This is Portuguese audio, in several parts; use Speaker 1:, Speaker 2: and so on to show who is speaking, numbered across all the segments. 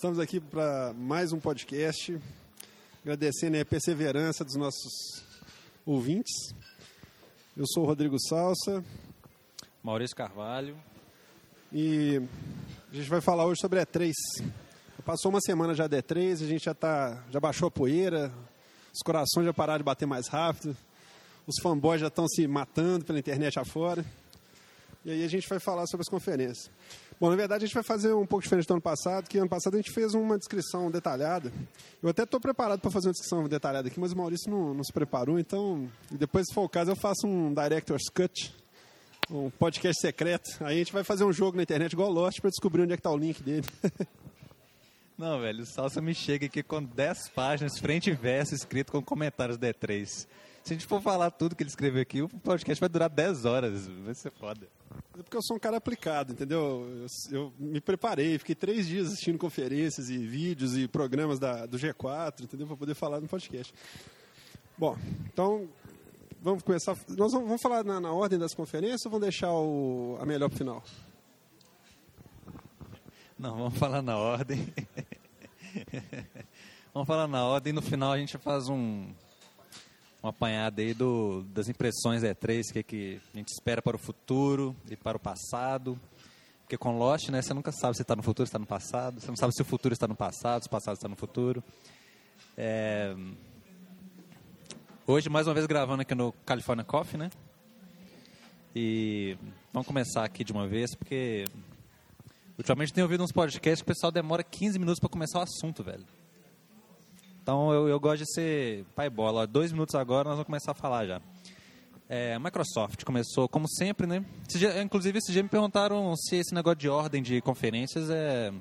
Speaker 1: Estamos aqui para mais um podcast, agradecendo a perseverança dos nossos ouvintes. Eu sou o Rodrigo Salsa.
Speaker 2: Maurício Carvalho.
Speaker 1: E a gente vai falar hoje sobre a E3. Passou uma semana já da E3, a gente já, tá, já baixou a poeira, os corações já pararam de bater mais rápido, os fanboys já estão se matando pela internet afora. E aí a gente vai falar sobre as conferências. Bom, na verdade a gente vai fazer um pouco diferente do ano passado, que ano passado a gente fez uma descrição detalhada. Eu até estou preparado para fazer uma descrição detalhada aqui, mas o Maurício não, não se preparou, então depois, se for o caso, eu faço um Director's Cut, um podcast secreto. Aí a gente vai fazer um jogo na internet igual Lost para descobrir onde é que está o link dele.
Speaker 2: Não, velho, o Salsa me chega aqui com 10 páginas, frente e verso, escrito com comentários D3. Se a gente for falar tudo que ele escreveu aqui, o podcast vai durar 10 horas. Vai ser foda.
Speaker 1: É porque eu sou um cara aplicado, entendeu? Eu, eu me preparei, fiquei três dias assistindo conferências e vídeos e programas da, do G4, entendeu? Para poder falar no podcast. Bom, então vamos começar. Nós vamos, vamos falar na, na, ordem das conferências ou vamos deixar o, a melhor para final?
Speaker 2: Não, vamos falar na ordem. vamos falar na ordem e no final a gente faz um, um apanhado aí do, das impressões E3, o que, que a gente espera para o futuro e para o passado. Porque com Lost, né, você nunca sabe se está no futuro, se está no passado. Você não sabe se o futuro está no passado, se o passado está no futuro. É... Hoje, mais uma vez, gravando aqui no California Coffee, né? E vamos começar aqui de uma vez, porque ultimamente tenho ouvido uns podcasts que o pessoal demora 15 minutos para começar o assunto, velho. Então eu, eu gosto de ser pai bola. Dois minutos agora nós vamos começar a falar já. É, Microsoft começou, como sempre, né? Esse dia, inclusive, esse dia me perguntaram se esse negócio de ordem de conferências é,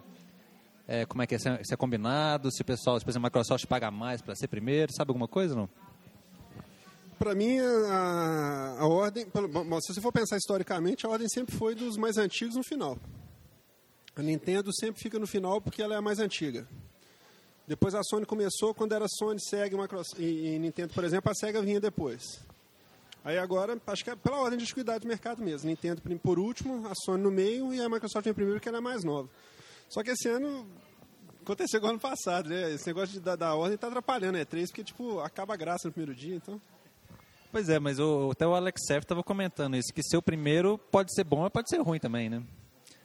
Speaker 2: é como é que é, se é combinado, se o pessoal, se a Microsoft paga mais para ser primeiro, sabe alguma coisa não?
Speaker 1: Para mim, a, a ordem, se você for pensar historicamente, a ordem sempre foi dos mais antigos no final. A Nintendo sempre fica no final porque ela é a mais antiga. Depois a Sony começou, quando era Sony, Sega Microsoft, e, e Nintendo, por exemplo, a Sega vinha depois. Aí agora, acho que é pela ordem de dificuldade do mercado mesmo. Nintendo por último, a Sony no meio e a Microsoft em primeiro, que ela é mais nova. Só que esse ano aconteceu igual ano passado, né? Esse negócio de, da, da ordem está atrapalhando, é três, porque tipo, acaba a graça no primeiro dia, então.
Speaker 2: Pois é, mas o, até o Alex Seff estava comentando isso, que ser o primeiro pode ser bom, mas pode ser ruim também, né?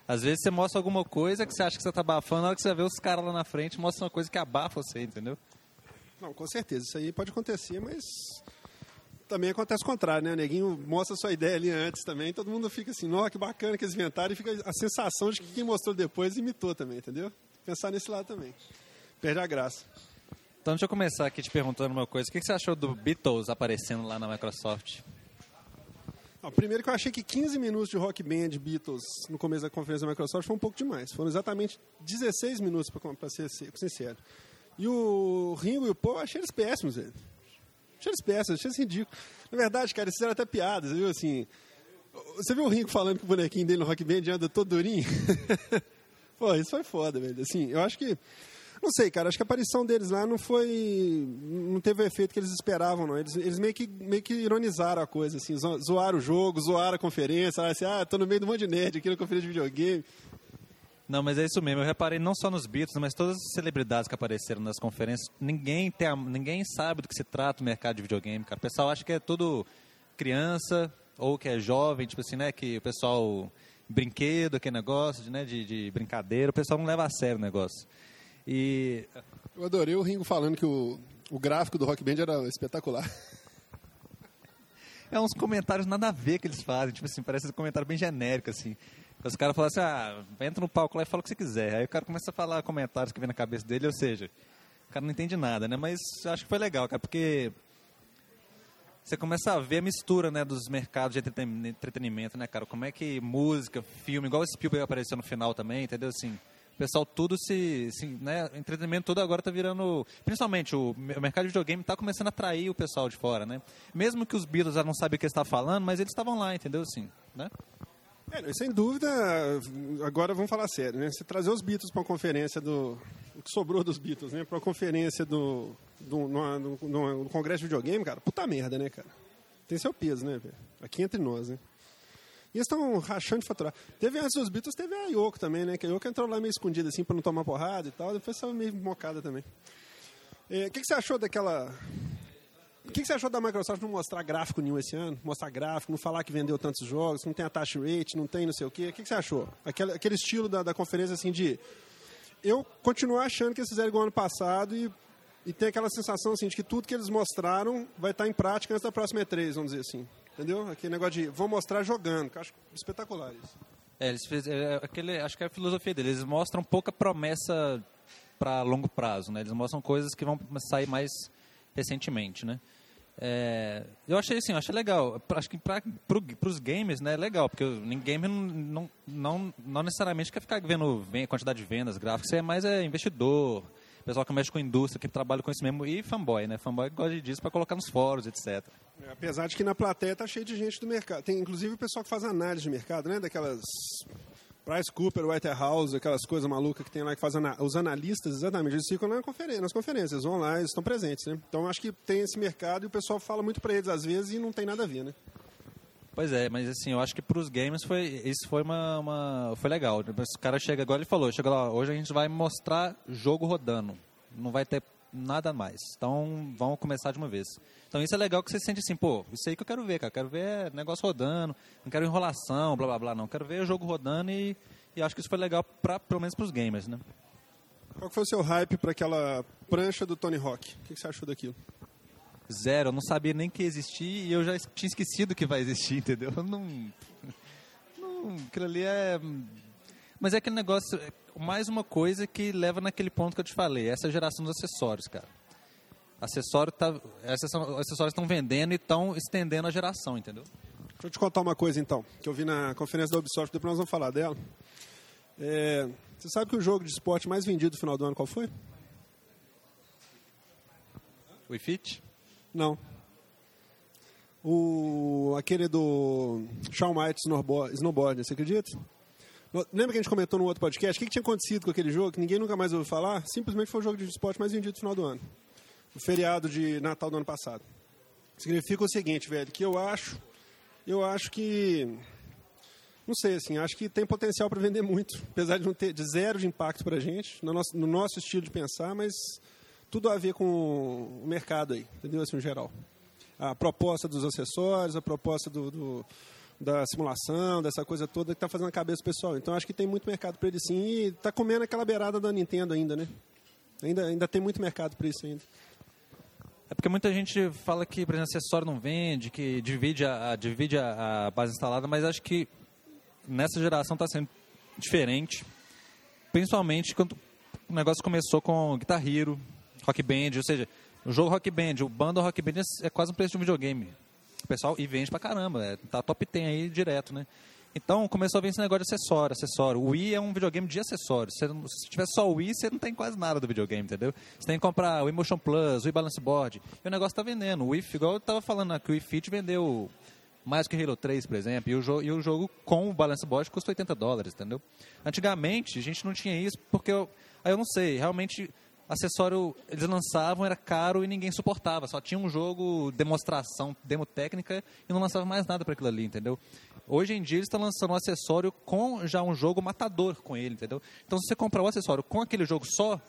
Speaker 2: Às vezes você mostra alguma coisa que você acha que você está abafando, na hora que você vê os caras lá na frente, mostra uma coisa que abafa você, entendeu?
Speaker 1: Não, com certeza. Isso aí pode acontecer, mas também acontece o contrário, né? O neguinho mostra a sua ideia ali antes também, todo mundo fica assim, nossa, que bacana que eles inventaram, e fica a sensação de que quem mostrou depois imitou também, entendeu? Pensar nesse lado também. Perde a graça.
Speaker 2: Então deixa eu começar aqui te perguntando uma coisa. O que você achou do Beatles aparecendo lá na Microsoft?
Speaker 1: Primeiro que eu achei que 15 minutos de Rock Band Beatles no começo da conferência da Microsoft foi um pouco demais. Foram exatamente 16 minutos, para ser sincero. E o Ringo e o Paul, eu achei eles péssimos, velho. Achei eles péssimos, achei eles ridículos. Na verdade, cara, eles fizeram até piadas, viu? Assim, você viu o Ringo falando que o bonequinho dele no Rock Band anda todo durinho? Pô, isso foi foda, velho. Assim, eu acho que não sei, cara. Acho que a aparição deles lá não foi. Não teve o efeito que eles esperavam, não. Eles, eles meio, que, meio que ironizaram a coisa, assim. Zoaram o jogo, zoaram a conferência. Assim, ah, tô no meio um monte de nerd aqui na conferência de videogame.
Speaker 2: Não, mas é isso mesmo. Eu reparei não só nos Beatles, mas todas as celebridades que apareceram nas conferências. Ninguém, tem a, ninguém sabe do que se trata o mercado de videogame, cara. O pessoal acha que é tudo criança ou que é jovem, tipo assim, né? Que o pessoal brinquedo, aquele negócio de, né, de, de brincadeira. O pessoal não leva a sério o negócio. E
Speaker 1: eu adorei o Ringo falando que o, o gráfico do Rock Band era espetacular.
Speaker 2: É uns comentários nada a ver que eles fazem, tipo assim, parece um comentário bem genérico, assim. Os caras falam assim, ah, entra no palco lá e fala o que você quiser. Aí o cara começa a falar comentários que vem na cabeça dele, ou seja, o cara não entende nada, né? Mas acho que foi legal, cara, porque você começa a ver a mistura, né, dos mercados de entretenimento, né, cara? Como é que música, filme, igual esse Spielberg apareceu no final também, entendeu? Assim, o pessoal tudo se, se né, entretenimento todo agora está virando, principalmente o, o mercado de videogame está começando a atrair o pessoal de fora, né? Mesmo que os Beatles já não sabem o que está falando, mas eles estavam lá, entendeu? Assim, né?
Speaker 1: É, sem dúvida, agora vamos falar sério, né? Você trazer os Beatles para uma conferência do. O que sobrou dos Beatles, né? Para uma conferência do. do no, no, no, no, Congresso de Videogame, cara, puta merda, né, cara? Tem seu peso, né, velho? Aqui entre nós, né? E eles estão rachando de faturar. Teve antes dos Beatles, teve a Yoko também, né? Que a Yoko entrou lá meio escondida, assim, pra não tomar porrada e tal. Depois saiu meio mocada também. É, O que, que você achou daquela... O que, que você achou da Microsoft não mostrar gráfico nenhum esse ano? Mostrar gráfico, não falar que vendeu tantos jogos, não tem attach rate, não tem não sei o quê. O que, que você achou? Aquele, aquele estilo da, da conferência, assim, de... Eu continuo achando que eles fizeram igual ano passado e, e tem aquela sensação, assim, de que tudo que eles mostraram vai estar em prática antes da próxima E3, vamos dizer assim. Entendeu? Aquele negócio de vou mostrar jogando, que eu acho espetacular isso.
Speaker 2: É, eles fez, é, aquele, acho que é a filosofia deles. Eles mostram pouca promessa para longo prazo, né? Eles mostram coisas que vão sair mais recentemente, né? É, eu achei assim, eu achei legal. Acho que para pro, os gamers, né, é legal, porque o não, não, não, necessariamente quer ficar vendo ven- quantidade de vendas, gráficos, é mais é, investidor, pessoal que mexe com indústria, que trabalha com isso mesmo, e fanboy, né? Fanboy gosta disso para colocar nos fóruns, etc.
Speaker 1: É, apesar de que na plateia tá cheio de gente do mercado. Tem inclusive o pessoal que faz análise de mercado, né? Daquelas Price Cooper, Whitehouse, aquelas coisas malucas que tem lá que fazem ana- os analistas, exatamente, eles ficam na conferência, nas conferências, vão lá, eles estão presentes, né? Então acho que tem esse mercado e o pessoal fala muito para eles às vezes e não tem nada a ver, né?
Speaker 2: Pois é, mas assim, eu acho que para os gamers foi, isso foi uma, uma- foi legal. O cara chega agora ele falou, chega lá, hoje a gente vai mostrar jogo rodando, não vai ter nada mais. Então, vamos começar de uma vez. Então, isso é legal que você sente assim, pô, isso aí que eu quero ver, cara. Quero ver negócio rodando, não quero enrolação, blá blá blá, não. Quero ver o jogo rodando e, e acho que isso foi legal pra, pelo menos para os gamers, né?
Speaker 1: Qual foi o seu hype para aquela prancha do Tony Hawk? O que que você achou daquilo?
Speaker 2: Zero, eu não sabia nem que existia e eu já tinha esquecido que vai existir, entendeu? Eu Não, não, aquilo ali é. Mas é aquele negócio, é mais uma coisa que leva naquele ponto que eu te falei, essa geração dos acessórios, cara. Acessório tá, acessórios estão vendendo e estão estendendo a geração, entendeu?
Speaker 1: Deixa eu te contar uma coisa então, que eu vi na conferência da Ubisoft, depois nós vamos falar dela. É, você sabe que o jogo de esporte mais vendido no final do ano qual foi?
Speaker 2: O Fit?
Speaker 1: Não. O, aquele do Shawn Michaels snowboard, snowboard, você acredita? Lembra que a gente comentou no outro podcast? O que, que tinha acontecido com aquele jogo que ninguém nunca mais ouviu falar? Simplesmente foi o jogo de esporte mais vendido no final do ano. O feriado de Natal do ano passado. Significa o seguinte, velho, que eu acho, eu acho que, não sei, assim, acho que tem potencial para vender muito, apesar de não ter de zero de impacto para a gente, no nosso, no nosso estilo de pensar, mas tudo a ver com o mercado aí, entendeu? Assim, no geral. A proposta dos acessórios, a proposta do, do- da simulação, dessa coisa toda que está fazendo a cabeça do pessoal. Então acho que tem muito mercado para ele sim e está comendo aquela beirada da Nintendo ainda, né? Ainda, ainda tem muito mercado para isso ainda.
Speaker 2: É porque muita gente fala que, por exemplo, acessório não vende, que divide a, a- divide a, a base instalada, mas acho que nessa geração está sendo diferente. Principalmente quando o negócio começou com Guitar Hero, Rock Band, ou seja, o jogo Rock Band, o bundle Rock Band é quase um preço de um videogame. O pessoal, e vende pra caramba, é, tá top 10 aí direto, né? Então começou a vir esse negócio de acessório, acessório. O Wii é um videogame de acessórios. Você se tiver só o Wii, você não tem quase nada do videogame, entendeu? Você tem que comprar o Emotion Plus, o Wii Balance Board. E o negócio tá vendendo. O Wii, igual eu tava falando aqui, o Wii Fit vendeu mais que Halo 3, por exemplo. E o, jo e o jogo com o Balance Board custa 80 dólares, entendeu? Antigamente, a gente não tinha isso porque eu, aí eu não sei, realmente acessório eles lançavam, era caro e ninguém suportava. Só tinha um jogo, demonstração, demo técnica e não lançava mais nada para aquilo ali, entendeu? Hoje em dia eles estão lançando um acessório com já um jogo matador com ele, entendeu? Então se você comprar o acessório com aquele jogo só,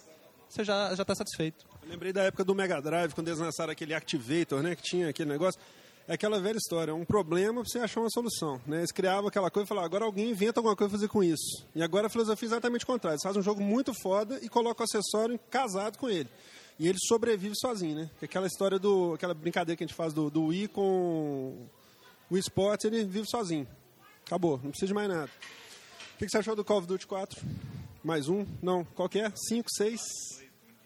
Speaker 2: você já já está satisfeito.
Speaker 1: Eu lembrei da época do Mega Drive, quando eles lançaram aquele Activator, né? Que tinha aquele negócio. É aquela velha história, um problema pra você achar uma solução. Né? Eles criavam aquela coisa e falavam, agora alguém inventa alguma coisa pra fazer com isso. E agora a filosofia é exatamente o contrário. Eles fazem um jogo muito foda e colocam o acessório casado com ele. E ele sobrevive sozinho, né? Que Aquela história do. aquela brincadeira que a gente faz do, do Wii com o esportes, ele vive sozinho. Acabou, não precisa de mais nada. O que que você achou do Call of Duty 4? Mais um? Não, qual que é? 5, 6?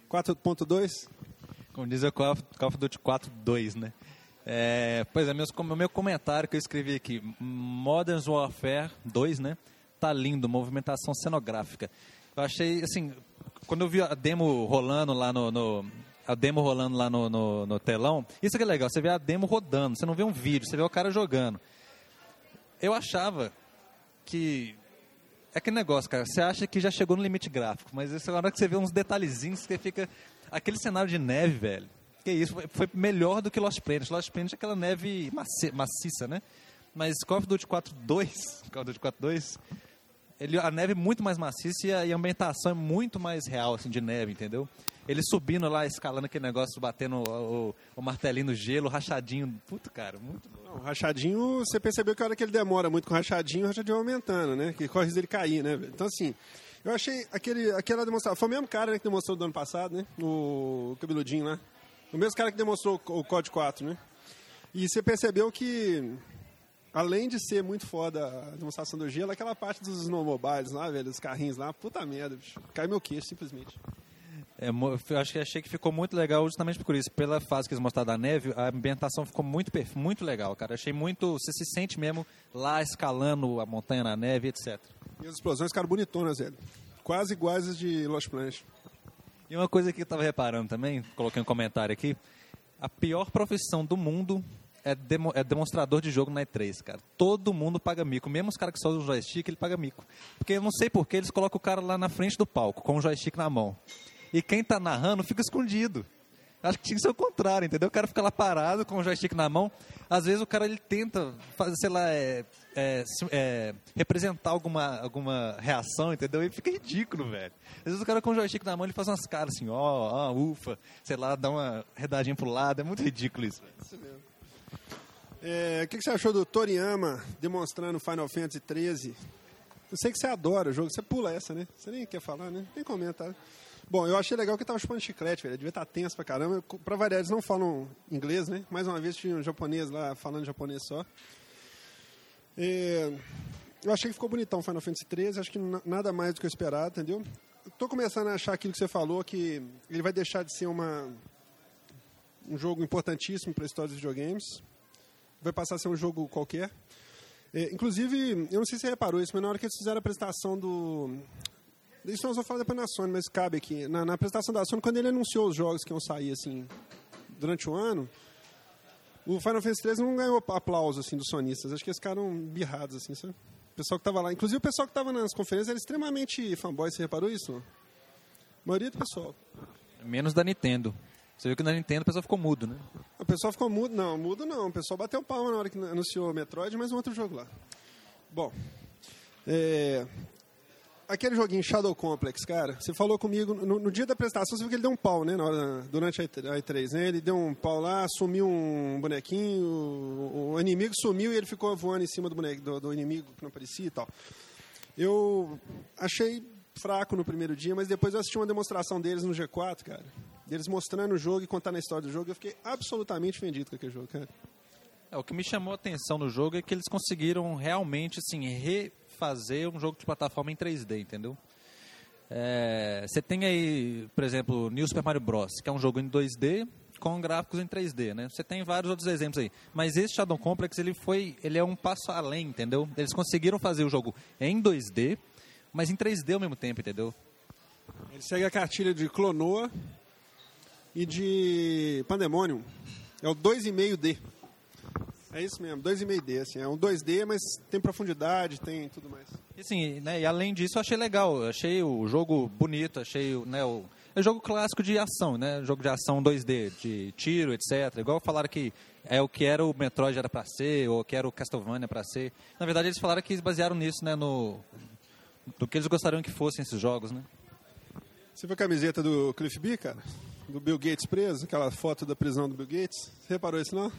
Speaker 1: 4.2?
Speaker 2: Como diz o Call of Duty 4.2, né? É, pois é, meus, meu comentário que eu escrevi aqui, Modern Warfare 2, né? Tá lindo, movimentação cenográfica. Eu achei, assim, quando eu vi a demo rolando lá no... no- a demo rolando lá no, no, no telão, isso que é legal, você vê a demo rodando, você não vê um vídeo, você vê o cara jogando. Eu achava que é aquele negócio, cara. Você acha que já chegou no limite gráfico, mas essa hora que você vê uns detalhezinhos, você fica. Aquele cenário de neve, velho. Que isso, foi, melhor do que Lost Planet. Lost Planet é aquela neve maci- maciça, né? Mas Call of Duty 4 2, Call of Duty 4 2, ele, a neve é muito mais maciça e a, e a ambientação é muito mais real, assim, de neve, entendeu? Ele subindo lá, escalando aquele negócio, batendo o, o, o martelinho no gelo, rachadinho. Puto, cara, muito.
Speaker 1: Não, o rachadinho, você percebeu que a hora que ele demora muito com o rachadinho, o rachadinho aumentando, né? Que corre ele cair, né? Então, assim, eu achei aquele, aquela demonstração. Foi o mesmo cara né, que demonstrou do ano passado, né? O cabeludinho lá. O mesmo cara que demonstrou o COD 4, né? E você percebeu que, além de ser muito foda a demonstração do gelo, aquela parte dos snowmobiles lá, velho, dos carrinhos lá, puta merda, bicho. Cai meu queixo, simplesmente.
Speaker 2: É, acho que achei que ficou muito legal justamente por isso. Pela fase que eles mostraram da neve, a ambientação ficou muito, muito legal, cara. Achei muito. Você se sente mesmo lá escalando a montanha na neve, etc.
Speaker 1: E as explosões ficaram bonitonas, velho. Quase iguais as de Lost Planet.
Speaker 2: E uma coisa que eu tava reparando também, coloquei um comentário aqui. A pior profissão do mundo é, demo- é demonstrador de jogo na E3, cara. Todo mundo paga mico. Mesmo os caras que só usam joystick, ele paga mico. Porque eu não sei por que eles colocam o cara lá na frente do palco, com o joystick na mão. E quem tá narrando fica escondido. Acho que tinha que ser o contrário, entendeu? O cara fica lá parado com o joystick na mão. Às vezes o cara ele tenta fazer, sei lá, é, é, é, representar alguma, alguma reação, entendeu? E fica ridículo, velho. Às vezes o cara com o joystick na mão ele faz umas caras assim, ó, ó, ufa, sei lá, dá uma redadinha pro lado. É muito ridículo isso, velho.
Speaker 1: Isso mesmo. É, o que, você achou do Toriyama demonstrando Final Fantasy XIII? Eu sei que você adora o jogo, você pula essa, né? Você nem quer falar, né? Nem comentário. Bom, eu achei legal que ele tava chupando chiclete, velho. Devia estar tenso pra caramba. Pra variar, eles não falam inglês, né? Mais uma vez tinha um japonês lá falando japonês só. É, eu achei que ficou bonitão o Final Fantasy XIII. Acho que na- nada mais do que eu esperava, entendeu? Eu tô começando a achar aquilo que você falou, que ele vai deixar de ser uma, um jogo importantíssimo para a história dos videogames. Vai passar a ser um jogo qualquer. É, inclusive, eu não sei se você reparou isso, mas na hora que eles fizeram a apresentação do. Isso nós vamos falar depois na Sony, mas cabe aqui. Na, na apresentação da Sony, quando ele anunciou os jogos que iam sair assim, durante o ano, o Final Fantasy XIII não ganhou aplauso assim, dos sonistas. Acho que eles ficaram birrados, assim, sabe? O pessoal que estava lá. Inclusive, o pessoal que estava nas conferências era extremamente fanboy. Você reparou isso? A maioria do pessoal.
Speaker 2: Menos da Nintendo. Você viu que na Nintendo o pessoal ficou mudo, né?
Speaker 1: O pessoal ficou mudo. Não, mudo não. O pessoal bateu palma na hora que anunciou o Metroid, mas um outro jogo lá. Bom, é, aquele joguinho Shadow Complex, cara, você falou comigo no, no dia da apresentação, você viu que ele deu um pau, né, hora, durante a E3, né? Ele deu um pau lá, sumiu um bonequinho, o, o inimigo sumiu e ele ficou voando em cima do, boneco, do, do inimigo que não aparecia e tal. Eu achei fraco no primeiro dia, mas depois eu assisti uma demonstração deles no G4, cara. Deles mostrando o jogo e contando a história do jogo. Eu fiquei absolutamente vendido com aquele jogo, cara.
Speaker 2: É, o que me chamou a atenção no jogo é que eles conseguiram realmente assim, refazer um jogo de plataforma em 3D, entendeu? É, você tem aí, por exemplo, New Super Mario Bros., que é um jogo em 2D com gráficos em 3D, né? Você tem vários outros exemplos aí. Mas esse Shadow Complex, ele foi, ele é um passo além, entendeu? Eles conseguiram fazer o jogo em 2D, mas em 3D ao mesmo tempo, entendeu?
Speaker 1: Ele segue a cartilha de Clonoa e de Pandemonium. É o 2,5D. É isso mesmo, 2,5D. Assim, é um 2D, mas tem profundidade, tem tudo mais.
Speaker 2: E, assim, né, e além disso, eu achei legal. Eu achei o jogo bonito, achei o, né, o é um jogo clássico de ação, né? Jogo de ação 2D, de tiro, etc. Igual falaram que é o que era o Metroid era para ser, ou que era o Castlevania para ser. Na verdade, eles falaram que eles basearam nisso, né? No, do que eles gostariam que fossem esses jogos, né?
Speaker 1: Você viu a camiseta do Cliff B, cara? Do Bill Gates preso, aquela foto da prisão do Bill Gates. Você reparou isso, não?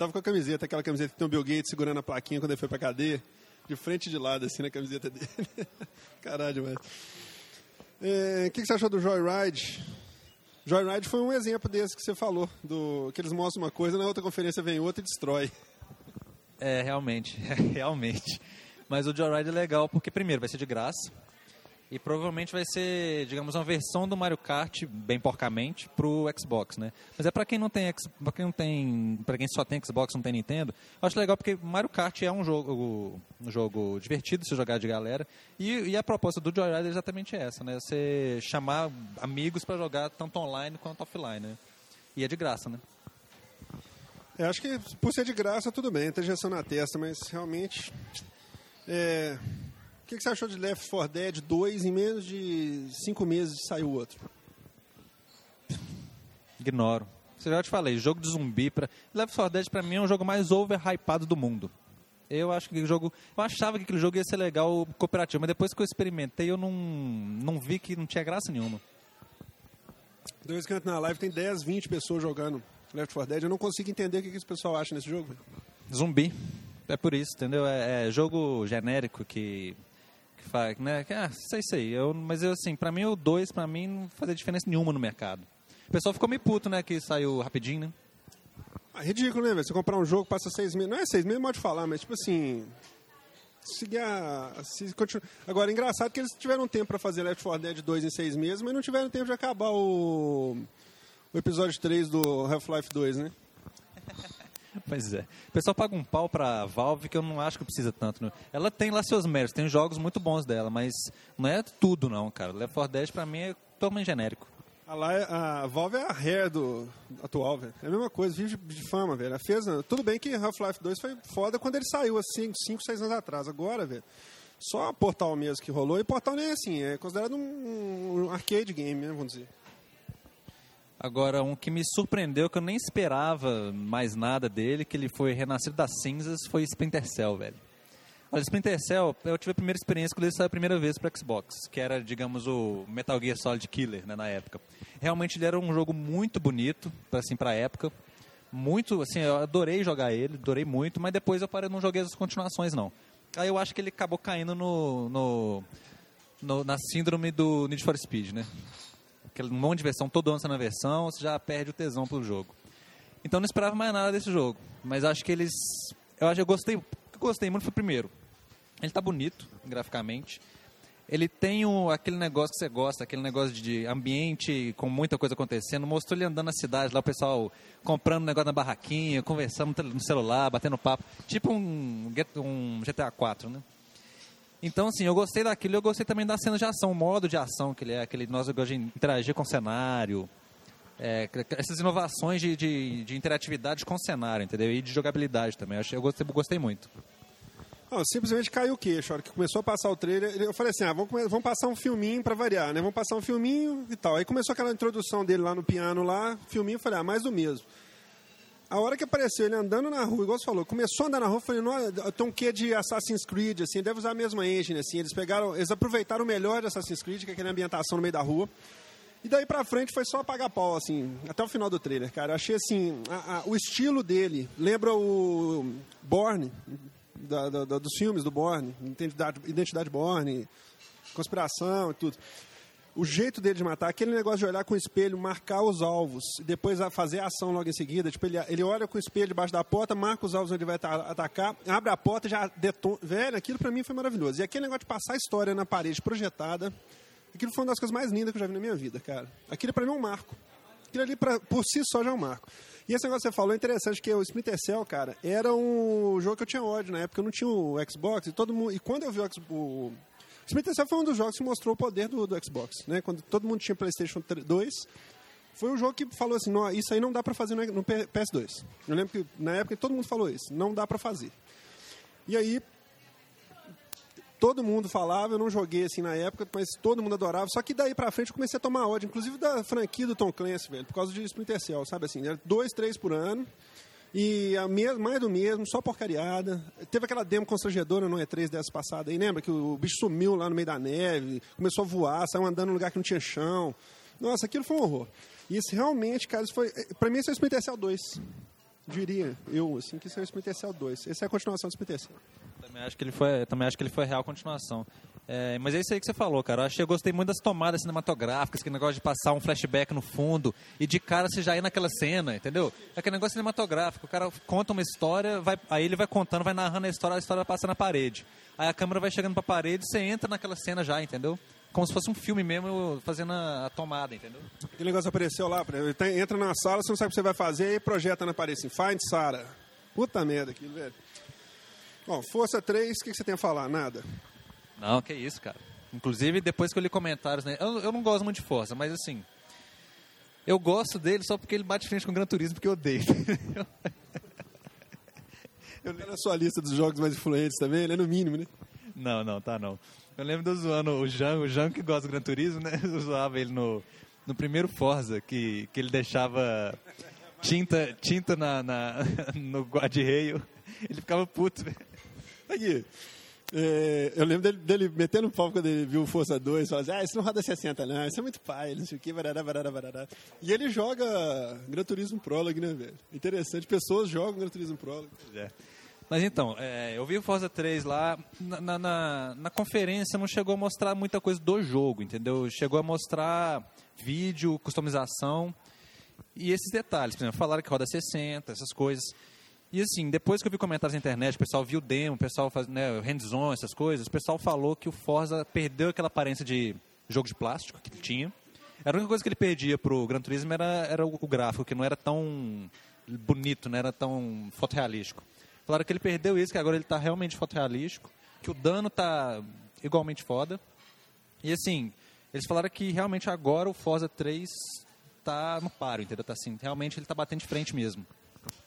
Speaker 1: Tava com a camiseta, aquela camiseta que tem o Bill Gates segurando a plaquinha quando ele foi pra cadeia. De frente e de lado, assim, na camiseta dele. Caralho, demais. É, O que, que você achou do Joyride? Joyride foi um exemplo desse que você falou, do que eles mostram uma coisa, na outra conferência vem outra e destrói.
Speaker 2: É, realmente, realmente. Mas o Joyride é legal porque, primeiro, vai ser de graça. E provavelmente vai ser, digamos, uma versão do Mario Kart, bem porcamente, pro Xbox, né? Mas é para quem não tem, pra quem não tem, para quem só tem Xbox, não tem Nintendo. Eu acho legal porque Mario Kart é um jogo, um jogo divertido se jogar de galera. E, e a proposta do Joyride é exatamente essa, né? Você chamar amigos para jogar tanto online quanto offline, né? E é de graça, né?
Speaker 1: É, acho que por ser de graça, tudo bem, tem injeção na testa, mas realmente. é, que, que você achou de Left 4 Dead 2 em menos de 5 meses saiu outro?
Speaker 2: Ignoro. Você já te falei, jogo de zumbi para Left 4 Dead para mim é o jogo mais overhypado do mundo. Eu acho que o jogo. Eu achava que aquele jogo ia ser legal cooperativo, mas depois que eu experimentei, eu não, não vi que não tinha graça nenhuma.
Speaker 1: Dois cantos na live tem 10, 20 pessoas jogando Left 4 Dead. Eu não consigo entender o que, que esse pessoal acha nesse jogo.
Speaker 2: Zumbi. É por isso, entendeu? É, é jogo genérico que, que faz, né? Que, ah, sei, sei. Eu, mas eu, assim, pra mim o 2, pra mim, não fazia diferença nenhuma no mercado. O pessoal ficou meio puto, né? Que saiu rapidinho, né?
Speaker 1: É ridículo, né, velho? Você comprar um jogo, passa seis meses. Não é seis meses, pode falar, mas tipo assim. Seguir a. Se continu... Agora, é engraçado que eles tiveram tempo para fazer Left 4 Dead 2 em seis meses, mas não tiveram tempo de acabar o. O episódio 3 do Half-Life 2, né?
Speaker 2: Pois é. O pessoal paga um pau pra Valve que eu não acho que precisa tanto. Né? Ela tem lá seus méritos, tem jogos muito bons dela, mas não é tudo não, cara. Left 4 Dead pra mim é totalmente genérico.
Speaker 1: A, lá, a Valve é a Rare do atual, velho. É a mesma coisa, vive de, fama, velho. fez, tudo bem que Half-Life 2 foi foda quando ele saiu, assim, 5, 6 anos atrás. Agora, velho, só Portal mesmo que rolou. E Portal nem é assim, é considerado um, um arcade game, né, vamos dizer.
Speaker 2: Agora, um que me surpreendeu, que eu nem esperava mais nada dele, que ele foi renascido das cinzas, foi Splinter Cell, velho. Olha, Splinter Cell, eu tive a primeira experiência quando ele saiu a primeira vez para Xbox, que era, digamos, o Metal Gear Solid Killer, né, na época. Realmente ele era um jogo muito bonito, assim, pra época. Muito, assim, eu adorei jogar ele, adorei muito, mas depois eu parei, não joguei as continuações, não. Aí eu acho que ele acabou caindo no, no, no na síndrome do Need for Speed, né? Aquele monte de versão, todo ano na versão, você já perde o tesão pelo jogo. Então não esperava mais nada desse jogo, mas acho que eles... Eu acho que eu gostei, eu gostei muito foi o primeiro ele tá bonito, graficamente. Ele tem o, aquele negócio que você gosta, aquele negócio de ambiente com muita coisa acontecendo. Mostrou ele andando na cidade, lá o pessoal comprando negócio na barraquinha, conversando no celular, batendo papo. Tipo um, um GTA 4, né? Então, assim, eu gostei daquilo eu gostei também da cena de ação, o modo de ação que ele é, aquele nós de interagir com o cenário. É, essas inovações de, de, de, interatividade com o cenário, entendeu? E de jogabilidade também. Eu, achei, eu gostei, gostei muito.
Speaker 1: Não, simplesmente caiu o queixo. A hora que começou a passar o trailer, eu falei assim: ah, vamos, vamos passar um filminho para variar, né? Vamos passar um filminho e tal. Aí começou aquela introdução dele lá no piano, lá, filminho, eu falei: ah, mais do mesmo. A hora que apareceu ele andando na rua, igual você falou, começou a andar na rua, eu falei, não, tem um quê de Assassin's Creed, assim, deve usar a mesma engine, assim, eles pegaram, eles aproveitaram o melhor de Assassin's Creed, que é aquela ambientação no meio da rua, e daí pra frente foi só apagar pau, assim, até o final do trailer, cara. Eu achei, assim, a, a, o estilo dele lembra o Borne, da, da, dos filmes do Borne, identidade, identidade Borne, conspiração e tudo. O jeito dele de matar, aquele negócio de olhar com o espelho, marcar os alvos, e depois fazer a ação logo em seguida. Tipo, ele, ele olha com o espelho debaixo da porta, marca os alvos onde ele vai atacar, abre a porta e já detona. Velho, aquilo para mim foi maravilhoso. E aquele negócio de passar a história na parede projetada, aquilo foi uma das coisas mais lindas que eu já vi na minha vida, cara. Aquilo para mim é um marco. Aquilo ali, pra, por si só, já é um marco. E esse negócio que você falou é interessante, que o Splinter Cell, cara, era um jogo que eu tinha ódio na época. Eu não tinha o Xbox e todo mundo. E quando eu vi o, o Splinter Cell foi um dos jogos que mostrou o poder do, do Xbox, né? Quando todo mundo tinha PlayStation 2, foi um jogo que falou assim: não, isso aí não dá para fazer no, no PS2. Eu lembro que na época todo mundo falou isso, não dá para fazer. E aí todo mundo falava, eu não joguei assim na época, mas todo mundo adorava. Só que daí pra frente eu comecei a tomar ódio, inclusive da franquia do Tom Clancy, velho, por causa de Splinter Cell, sabe assim? Era dois, três por ano. E a mais do mesmo, só porcariada. Teve aquela demo constrangedora no E3 dessa passada aí, lembra? Que o bicho sumiu lá no meio da neve, começou a voar, saiu andando num lugar que não tinha chão. Nossa, aquilo foi um horror. E isso realmente, cara, isso foi. Pra mim, isso é o Splinter Cell 2. Diria eu, assim, que isso é o Splinter Cell 2. Essa é a continuação do Splinter Cell.
Speaker 2: Também acho que ele foi, também acho que ele foi real continuação. É, mas é isso aí que você falou, cara. Eu, achei, eu gostei muito das tomadas cinematográficas, aquele negócio de passar um flashback no fundo e de cara você já ir naquela cena, entendeu? É aquele negócio cinematográfico. O cara conta uma história, vai, aí ele vai contando, vai narrando a história, a história passa na parede. Aí a câmera vai chegando pra parede você entra naquela cena já, entendeu? Como se fosse um filme mesmo, fazendo a, tomada, entendeu?
Speaker 1: Aquele negócio apareceu lá, entra na sala, você não sabe o que você vai fazer, e projeta na parede assim, find Sarah. Puta merda aquilo, velho. Bom, Força 3, o que você tem a falar? Nada?
Speaker 2: Não, que isso, cara. Inclusive, depois que eu li comentários, né? Eu, eu não gosto muito de Força, mas assim... Eu gosto dele só porque ele bate frente com o Gran Turismo, porque eu odeio.
Speaker 1: eu lembro na sua lista dos jogos mais influentes também, ele é no mínimo, né?
Speaker 2: Não, não, tá não. Eu lembro do zoando o Jean, o Jean que gosta do Gran Turismo, né? Eu zoava ele no, no primeiro Forza, que, que ele deixava tinta, tinta na, na, no guarda-reio. Ele ficava puto, velho.
Speaker 1: Aqui. É, eu lembro dele, dele metendo o pau quando ele viu o Força 2, falando assim, ah, isso não roda 60 não, isso é muito pai, não sei o que, barará, barará, barará. E ele joga Gran Turismo Prologue, né, velho? Interessante, pessoas jogam Gran Turismo Prologue.
Speaker 2: É. Mas então, é, eu vi o Forza 3 lá, na, na, na, conferência não chegou a mostrar muita coisa do jogo, entendeu? Chegou a mostrar vídeo, customização e esses detalhes. Por exemplo, falaram que roda 60, essas coisas. E assim, depois que eu vi comentários na internet, o pessoal viu o demo, o pessoal faz, né, hands-on, essas coisas, o pessoal falou que o Forza perdeu aquela aparência de jogo de plástico que ele tinha. A única coisa que ele perdia pro Gran Turismo era, era o, gráfico, que não era tão bonito, não era tão fotorrealístico. Falaram que ele perdeu isso, que agora ele está realmente fotorrealístico, que o dano está igualmente foda. E assim, eles falaram que realmente agora o Forza 3 está no paro, entendeu? Tá assim, realmente ele está batendo de frente mesmo.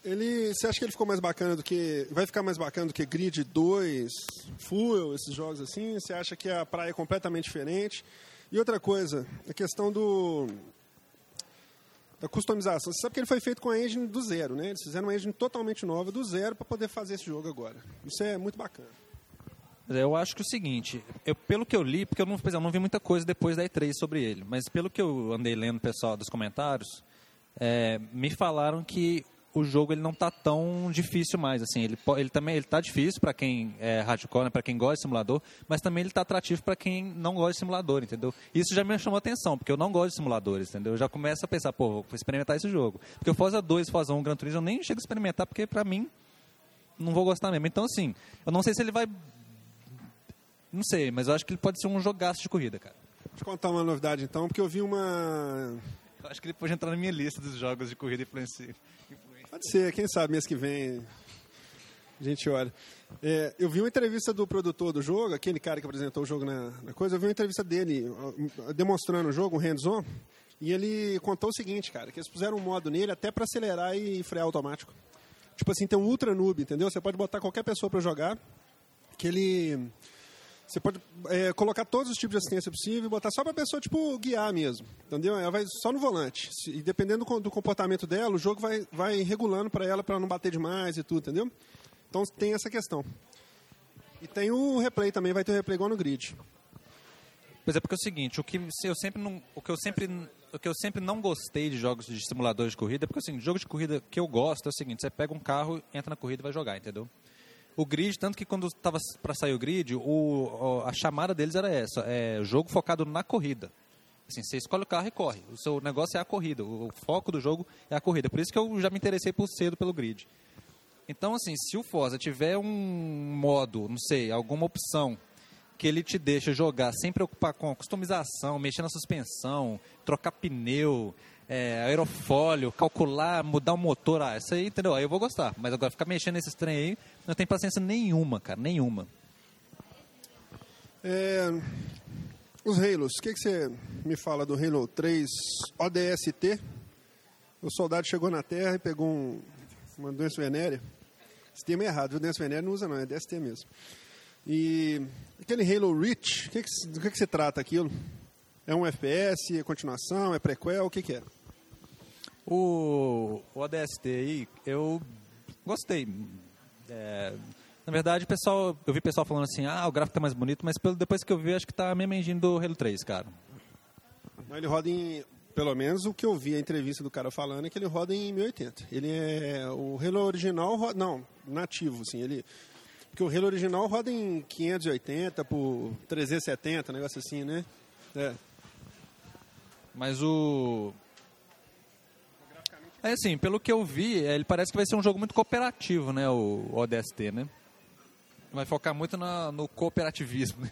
Speaker 1: Ele, você acha que ele ficou mais bacana do que. Vai ficar mais bacana do que Grid 2, Fuel, esses jogos assim? Você acha que a praia é completamente diferente? E outra coisa, a questão do. da customização. Você sabe que ele foi feito com a engine do zero, né? Eles fizeram uma engine totalmente nova, do zero, para poder fazer esse jogo agora. Isso é muito bacana.
Speaker 2: Eu acho que é o seguinte, eu, pelo que eu li, porque eu não, eu não vi muita coisa depois da E3 sobre ele, mas pelo que eu andei lendo pessoal dos comentários, é, me falaram que o jogo ele não está tão difícil mais assim. Ele ele também ele tá difícil para quem é hardcore né, para quem gosta de simulador mas também ele está atrativo para quem não gosta de simulador entendeu? Isso já me chamou atenção porque eu não gosto de simuladores entendeu? Eu já começo a pensar pô vou experimentar esse jogo. Porque o Forza 2 Forza 1 Gran Turismo eu nem chego a experimentar porque para mim não vou gostar mesmo. Então assim eu não sei se ele vai não sei mas eu acho que ele pode ser um jogaço de corrida cara.
Speaker 1: Deixa eu contar uma novidade então porque eu vi uma
Speaker 2: eu acho que ele pode entrar na minha lista dos jogos de corrida influencia
Speaker 1: Pode ser, quem sabe mês que vem a gente olha. É, eu vi uma entrevista do produtor do jogo, aquele cara que apresentou o jogo na, na coisa, eu vi uma entrevista dele demonstrando o jogo, um hands-on, e ele contou o seguinte, cara, que eles puseram um modo nele até para acelerar e frear automático. Tipo assim, tem um ultra noob, entendeu? Você pode botar qualquer pessoa para jogar, que ele você pode é, colocar todos os tipos de assistência possível e botar só para a pessoa, tipo, guiar mesmo. Entendeu? Ela vai só no volante. E dependendo do, comportamento dela, o jogo vai, vai regulando para ela, para não bater demais e tudo, entendeu? Então tem essa questão. E tem o replay também, vai ter o replay igual no grid.
Speaker 2: Pois é, porque é o seguinte, o que eu sempre não, o que eu sempre, o que eu sempre não gostei de jogos de simuladores de corrida, é porque assim, jogo de corrida que eu gosto é o seguinte, você pega um carro, entra na corrida e vai jogar, entendeu? O grid, tanto que quando estava para sair o grid, o, a chamada deles era essa, é jogo focado na corrida. Assim, você escolhe o carro e corre. O seu negócio é a corrida. O, foco do jogo é a corrida. Por isso que eu já me interessei por cedo pelo grid. Então, assim, se o Forza tiver um modo, não sei, alguma opção que ele te deixa jogar sem preocupar com a customização, mexer na suspensão, trocar pneu, é, aerofólio, calcular, mudar o motor, ah, isso aí, entendeu? Aí eu vou gostar. Mas agora ficar mexendo nesses trem aí, não tem paciência nenhuma, cara, nenhuma.
Speaker 1: É, os Halos, o que, que você me fala do Halo 3 ODST? O soldado chegou na Terra e pegou um, uma doença venérea. Esse termo é errado, doença venérea não usa não, é DST mesmo. E aquele Halo Reach, que que, do que, que se trata aquilo? É um FPS, é continuação, é prequel, o que, que é?
Speaker 2: O, o ODST aí, eu gostei. É, na verdade, pessoal, eu vi pessoal falando assim, ah, o gráfico tá mais bonito, mas pelo, depois que eu vi, acho que tá a mesma engine do Halo 3, cara.
Speaker 1: Ele roda em, pelo menos o que eu vi a entrevista do cara falando é que ele roda em 1080. Ele é, o Halo original, roda, não, nativo, assim, ele... Porque o Halo original roda em 580 por 370, negócio assim, né? É.
Speaker 2: Mas o. É assim, pelo que eu vi, é, ele parece que vai ser um jogo muito cooperativo, né? O ODST, né? Vai focar muito no cooperativismo. Né?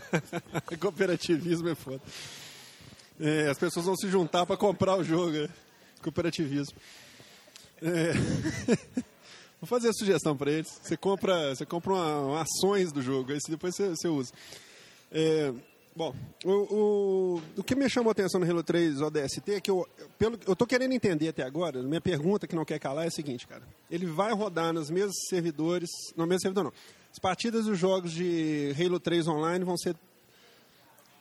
Speaker 1: cooperativismo é foda. É, as pessoas vão se juntar para comprar o jogo. É. Cooperativismo. É. Vou fazer a sugestão para eles. Você compra, você compra uma, uma ações do jogo, aí depois você, você usa. É, Bom, o, o, o que me chamou a atenção no Halo 3 ODST é que eu, pelo, eu tô querendo entender até agora, minha pergunta que não quer calar é a seguinte, cara. Ele vai rodar nos mesmos servidores, no mesmo servidor não. As partidas dos jogos de Halo 3 online vão ser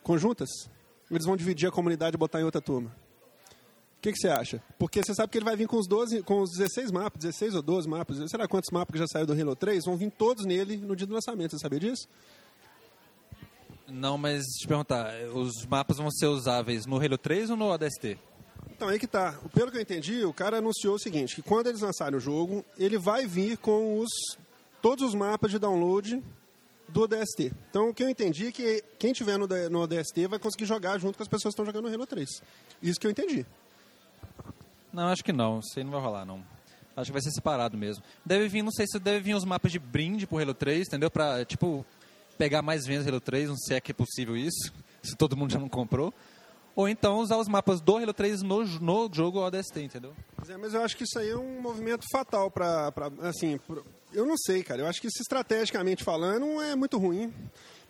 Speaker 1: conjuntas? Eles vão dividir a comunidade e botar em outra turma? O que, você acha? Porque você sabe que ele vai vir com os 12, com os 16 mapas, 16 ou 12 mapas, sei lá quantos mapas que já saiu do Halo 3, vão vir todos nele no dia do lançamento, você sabia disso?
Speaker 2: Não, mas te perguntar, os mapas vão ser usáveis no Halo 3 ou no ODST?
Speaker 1: Então, aí que tá. Pelo que eu entendi, o cara anunciou o seguinte, que quando eles lançarem o jogo, ele vai vir com os todos os mapas de download do ODST. Então, o que eu entendi é que quem tiver no, no vai conseguir jogar junto com as pessoas que estão jogando no Halo 3. Isso que eu entendi.
Speaker 2: Não, acho que não. Isso aí não vai rolar, não. Acho que vai ser separado mesmo. Deve vir, não sei se deve vir os mapas de brinde pro Halo 3, entendeu? Pra, tipo, pegar mais vendas Halo 3, não sei se é é possível isso, se todo mundo já não comprou. Ou então usar os mapas do Halo 3 no, no jogo ODST, entendeu?
Speaker 1: É, mas eu acho que isso aí é um movimento fatal para, assim, pra, eu não sei, cara. Eu acho que isso, estrategicamente falando, é muito ruim.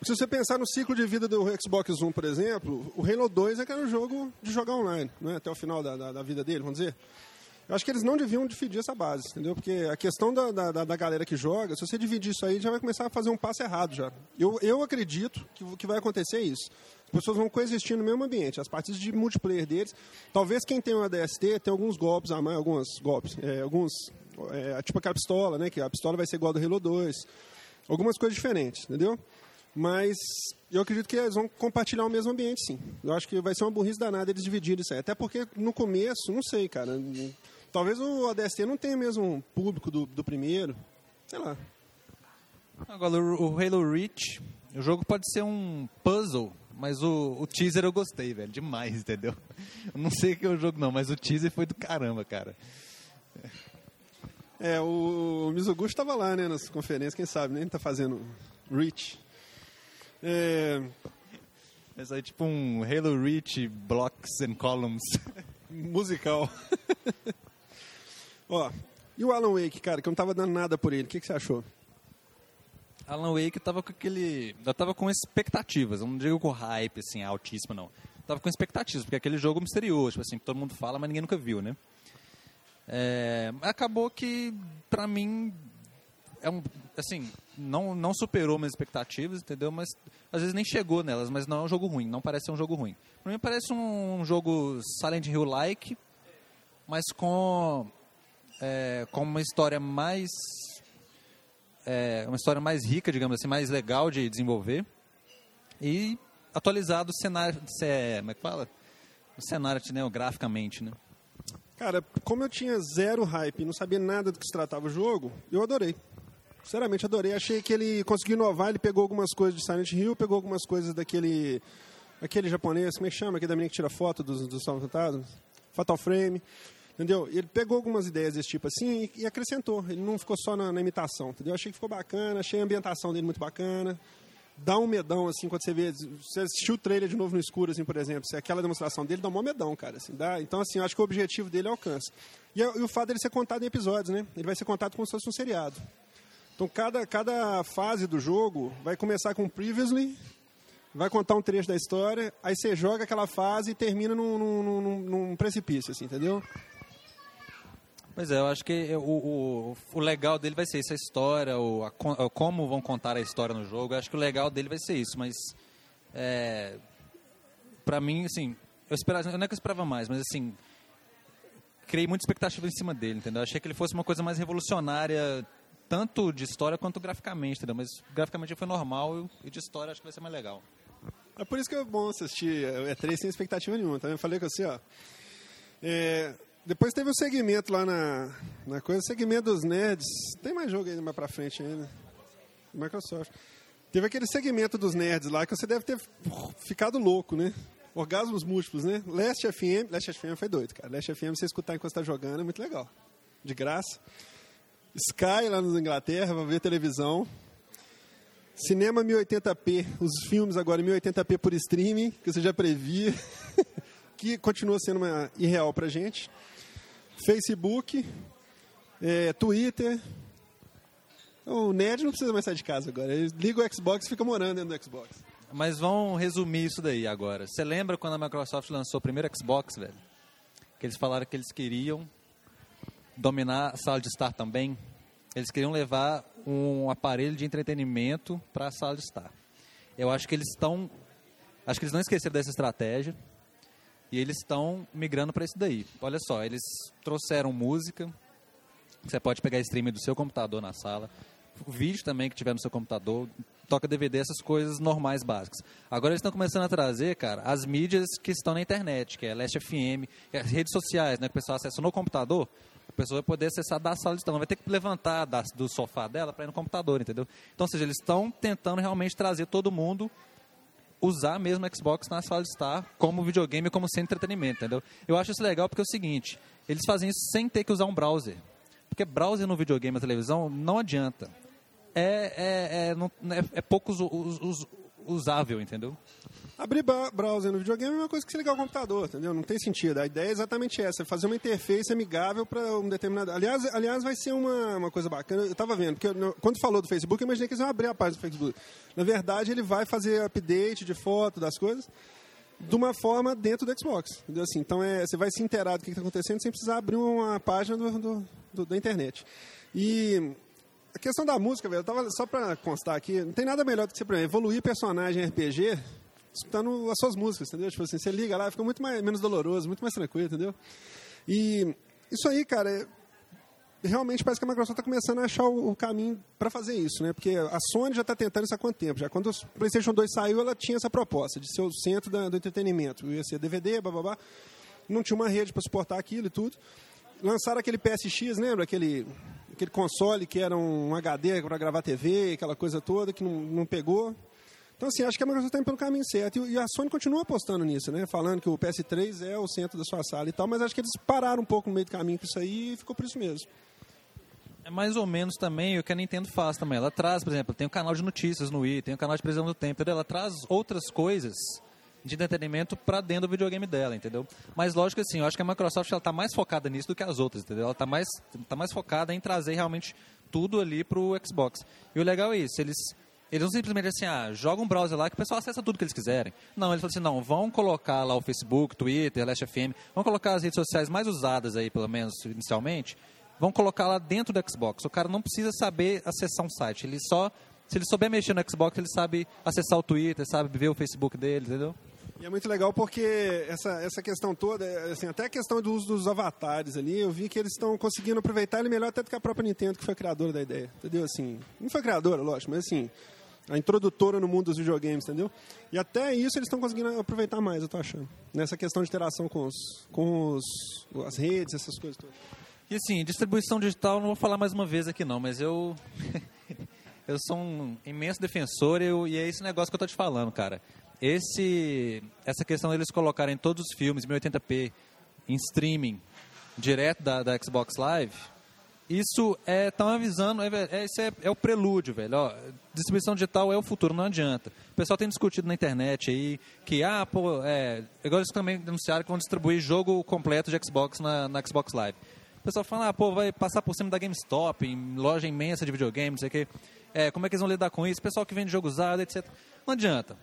Speaker 1: Se você pensar no ciclo de vida do Xbox One, por exemplo, o Halo 2 é que era um jogo de jogar online, né? até o final da, da, da vida dele, vamos dizer. Eu acho que eles não deviam dividir essa base, entendeu? Porque a questão da, da, da, galera que joga, se você dividir isso aí, já vai começar a fazer um passo errado já. Eu, eu acredito que, que vai acontecer isso. As pessoas vão coexistir no mesmo ambiente. As partes de multiplayer deles, talvez quem tem uma DST tenha alguns golpes a mais, alguns golpes, é, alguns, é, tipo aquela pistola, né? Que a pistola vai ser igual ao do Halo 2. Algumas coisas diferentes, entendeu? Mas eu acredito que eles vão compartilhar o mesmo ambiente, sim. Eu acho que vai ser uma burrice danada eles dividirem isso aí. Até porque no começo, não sei, cara Talvez o ODST não tenha mesmo público do, do primeiro. Sei lá.
Speaker 2: Agora, o Halo Reach, o jogo pode ser um puzzle, mas o, o teaser eu gostei, velho. Demais, entendeu? Eu não sei o que é o jogo, não, mas o teaser foi do caramba, cara.
Speaker 1: É, o, o Mizoguchi estava lá, né, nas conferências, quem sabe, né? Ele tá fazendo Reach. É...
Speaker 2: Esse aí é tipo um Halo Reach Blocks and Columns.
Speaker 1: Musical. Ó, e o Alan Wake, cara, que eu não tava dando nada por ele, o que, que você achou?
Speaker 2: Alan Wake tava com aquele. Eu tava com expectativas, eu não digo com hype, assim, altíssima, não. Eu tava com expectativas, porque é aquele jogo misterioso, tipo assim, todo mundo fala, mas ninguém nunca viu, né? É, acabou que, pra mim, é um. Assim, não, não superou minhas expectativas, entendeu? Mas às vezes nem chegou nelas, mas não é um jogo ruim, não parece ser um jogo ruim. Pra mim parece um, um jogo Silent Hill-like, mas com é, com uma história mais é, uma história mais rica, digamos assim, mais legal de desenvolver e atualizado o cenário, é, como é que fala? O cenário né, graficamente, né?
Speaker 1: Cara, como eu tinha zero hype não sabia nada do que se tratava o jogo, eu adorei. Sinceramente, adorei. Achei que ele conseguiu inovar, ele pegou algumas coisas de Silent Hill, pegou algumas coisas daquele aquele japonês, como é que chama? Aquele da menina que tira foto dos, dos Salvos Fatal Frame. Entendeu? Ele pegou algumas ideias desse tipo assim e, e acrescentou. Ele não ficou só na, na, imitação, entendeu? Achei que ficou bacana, achei a ambientação dele muito bacana. Dá um medão, assim, quando você vê. Você assistiu o trailer de novo no escuro, assim, por exemplo. Se aquela demonstração dele dá um medão, cara. Assim, dá, então, assim, acho que o objetivo dele alcança. E, e o fato dele ser contado em episódios, né? Ele vai ser contado como se fosse um seriado. Então, cada, cada fase do jogo vai começar com Previously, vai contar um trecho da história, aí você joga aquela fase e termina num, num, num, num precipício, assim, entendeu?
Speaker 2: Pois é, eu acho que o, o, o legal dele vai ser isso, a história, o, a, como vão contar a história no jogo. Eu acho que o legal dele vai ser isso, mas é, para mim, assim, eu esperava, não é que eu esperava mais, mas assim, criei muita expectativa em cima dele, entendeu? Eu achei que ele fosse uma coisa mais revolucionária, tanto de história quanto graficamente, entendeu? Mas graficamente foi normal e de história acho que vai ser mais legal.
Speaker 1: É por isso que é bom assistir E3 sem expectativa nenhuma, tá? Eu falei com você, ó. É, depois teve o segmento lá na, na coisa, segmento dos nerds. Tem mais jogo aí mais pra frente ainda. Microsoft. Teve aquele segmento dos nerds lá que você deve ter ficado louco, né? Orgasmos múltiplos, né? Last FM. Last FM foi doido, cara. Last FM você escutar enquanto está jogando é muito legal. De graça. Sky lá na Inglaterra, pra ver televisão. Cinema 1080p, os filmes agora 1080p por streaming, que você já previa, que continua sendo uma irreal pra gente. Facebook, é, Twitter. O nerd não precisa mais sair de casa agora. Ele liga o Xbox e fica morando dentro do Xbox.
Speaker 2: Mas vamos resumir isso daí agora. Você lembra quando a Microsoft lançou o primeiro Xbox, velho? Que eles falaram que eles queriam dominar a sala de estar também. Eles queriam levar um aparelho de entretenimento para a sala de estar. Eu acho que eles estão. Acho que eles não esqueceram dessa estratégia. E eles estão migrando para isso daí. Olha só, eles trouxeram música, você pode pegar streaming do seu computador na sala, o vídeo também que tiver no seu computador, toca DVD, essas coisas normais básicas. Agora eles estão começando a trazer, cara, as mídias que estão na internet, que é Last FM, é as redes sociais, né, que o pessoal acessa no computador, a pessoa vai poder acessar da sala de estar, não vai ter que levantar da, do sofá dela para ir no computador, entendeu? Então, ou seja, eles estão tentando realmente trazer todo mundo usar mesmo o Xbox na sala de estar como videogame, como de entretenimento, entendeu? Eu acho isso legal porque é o seguinte, eles fazem isso sem ter que usar um browser. Porque browser no videogame, na televisão, não adianta. É, é, é, não, é, é pouco us, us, usável, entendeu?
Speaker 1: Abrir browser no videogame é uma coisa que você ligar o computador, entendeu? Não tem sentido. A ideia é exatamente essa, é fazer uma interface amigável para um determinado... Aliás, aliás vai ser uma, uma coisa bacana. Eu estava vendo, porque eu, quando falou do Facebook, eu imaginei que eles iam abrir a página do Facebook. Na verdade, ele vai fazer update de foto das coisas de uma forma dentro do Xbox. Entendeu? Assim, então, é, você vai se inteirar do que está acontecendo sem precisar abrir uma página do, do, do, da internet. E a questão da música, velho, eu tava, só para constar aqui, não tem nada melhor do que você, por exemplo, evoluir personagem RPG escutando as suas músicas, entendeu? Tipo assim, você liga lá, fica muito mais, menos doloroso, muito mais tranquilo, entendeu? E isso aí, cara, é, realmente parece que a Microsoft está começando a achar o, o caminho para fazer isso, né? Porque a Sony já está tentando isso há quanto tempo? Já quando o PlayStation 2 saiu, ela tinha essa proposta de ser o centro da, do entretenimento. Ia ser DVD, babá. Não tinha uma rede para suportar aquilo e tudo. Lançaram aquele PSX, lembra? Aquele, aquele console que era um HD para gravar TV, aquela coisa toda que não, não pegou. Então, assim, acho que a Microsoft está indo pelo caminho certo. E a Sony continua apostando nisso, né? Falando que o PS3 é o centro da sua sala e tal, mas acho que eles pararam um pouco no meio do caminho com isso aí e ficou por isso mesmo.
Speaker 2: É mais ou menos também o que a Nintendo faz também. Ela traz, por exemplo, tem o um canal de notícias no Wii, tem o um canal de previsão do tempo, entendeu? Ela traz outras coisas de entretenimento para dentro do videogame dela, entendeu? Mas lógico assim, eu acho que a Microsoft ela tá mais focada nisso do que as outras, entendeu? Ela está mais tá mais focada em trazer realmente tudo ali para o Xbox. E o legal é isso, eles eles não simplesmente assim, ah, joga um browser lá que o pessoal acessa tudo que eles quiserem. Não, eles falam assim, não, vão colocar lá o Facebook, Twitter, Last FM, vão colocar as redes sociais mais usadas aí, pelo menos inicialmente, vão colocar lá dentro do Xbox. O cara não precisa saber acessar um site, ele só, se ele souber mexer no Xbox, ele sabe acessar o Twitter, sabe ver o Facebook dele, entendeu?
Speaker 1: E é muito legal porque essa, essa questão toda, é, assim, até a questão do uso dos avatares ali, eu vi que eles estão conseguindo aproveitar ele melhor até do que a própria Nintendo, que foi a criadora da ideia, entendeu? Assim, não foi criadora, lógico, mas assim, a introdutora no mundo dos videogames, entendeu? E até isso eles estão conseguindo aproveitar mais, eu tô achando. Nessa questão de interação com, os, com os, as redes, essas coisas todas.
Speaker 2: E assim, distribuição digital, não vou falar mais uma vez aqui não, mas eu... eu sou um imenso defensor eu, e é esse negócio que eu tô te falando, cara. Esse, essa questão deles colocarem todos os filmes em 1080p em streaming, direto da, da Xbox Live, isso é estão avisando, é, é, isso é, é, o prelúdio, velho. Ó, distribuição digital é o futuro, não adianta. O pessoal tem discutido na internet aí que, ah, pô, é, agora eles também denunciaram que vão distribuir jogo completo de Xbox na, na Xbox Live. O pessoal fala, ah, pô, vai passar por cima da GameStop, em loja imensa de videogame, não sei o quê. É, como é que eles vão lidar com isso? Pessoal que vende jogo usado, etc. Não adianta.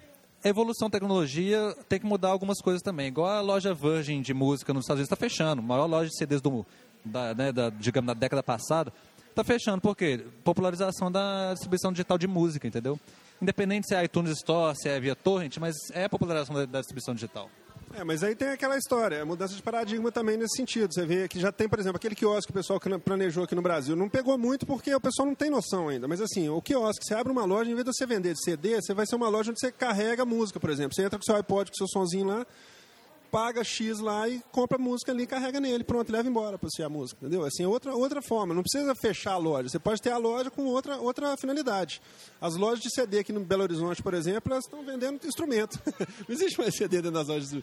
Speaker 2: Evolução tecnologia tem que mudar algumas coisas também. Igual a loja Virgin de música nos Estados Unidos está fechando. Maior loja de CDs do, da, né, da, digamos, da década passada, está fechando. Por quê? Popularização da distribuição digital de música, entendeu? Independente se é iTunes Store, se é via torrent, mas é a popularização da, da distribuição digital.
Speaker 1: É, mas aí tem aquela história, a mudança de paradigma também nesse sentido. Você vê que já tem, por exemplo, aquele quiosque que o pessoal planejou aqui no Brasil. Não pegou muito porque o pessoal não tem noção ainda. Mas assim, o quiosque, você abre uma loja, em vez de você vender de CD, você vai ser uma loja onde você carrega música, por exemplo. Você entra com seu iPod, com seu sonzinho lá, paga X lá e compra música ali, carrega nele, pronto, leva embora para você a música, entendeu? Assim, é outra, outra forma, não precisa fechar a loja, você pode ter a loja com outra, outra finalidade. As lojas de CD aqui no Belo Horizonte, por exemplo, elas estão vendendo instrumento. não existe mais CD dentro das lojas.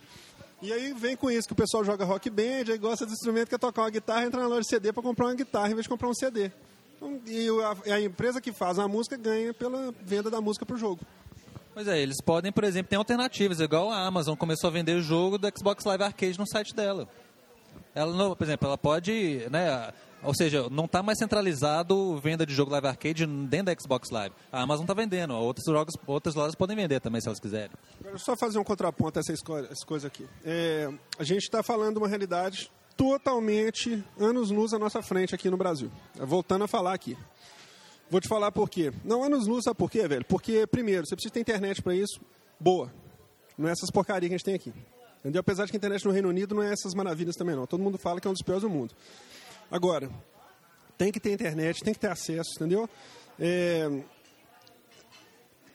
Speaker 1: E aí vem com isso que o pessoal joga rock band, aí gosta de instrumento, quer tocar uma guitarra, entra na loja de CD para comprar uma guitarra em vez de comprar um CD. Então, e a, a empresa que faz a música ganha pela venda da música para o jogo.
Speaker 2: Pois é, eles podem, por exemplo, ter alternativas, igual a Amazon começou a vender o jogo do Xbox Live Arcade no site dela. Ela, por exemplo, ela pode, né, ou seja, não está mais centralizado venda de jogo Live Arcade dentro da Xbox Live. A Amazon está vendendo, outros jogos, outras lojas podem vender também, se elas quiserem.
Speaker 1: Agora, só fazer um contraponto a essa, coisa aqui. É, a gente está falando uma realidade totalmente anos luz à nossa frente aqui no Brasil. Voltando a falar aqui. Vou te falar por quê. Não, anos luz, sabe por quê, velho? Porque, primeiro, você precisa ter internet para isso, boa. Não é essas porcarias que a gente tem aqui. Entendeu? Apesar de que a internet no Reino Unido não é essas maravilhas também não. Todo mundo fala que é um dos piores do mundo. Agora, tem que ter internet, tem que ter acesso, entendeu? É...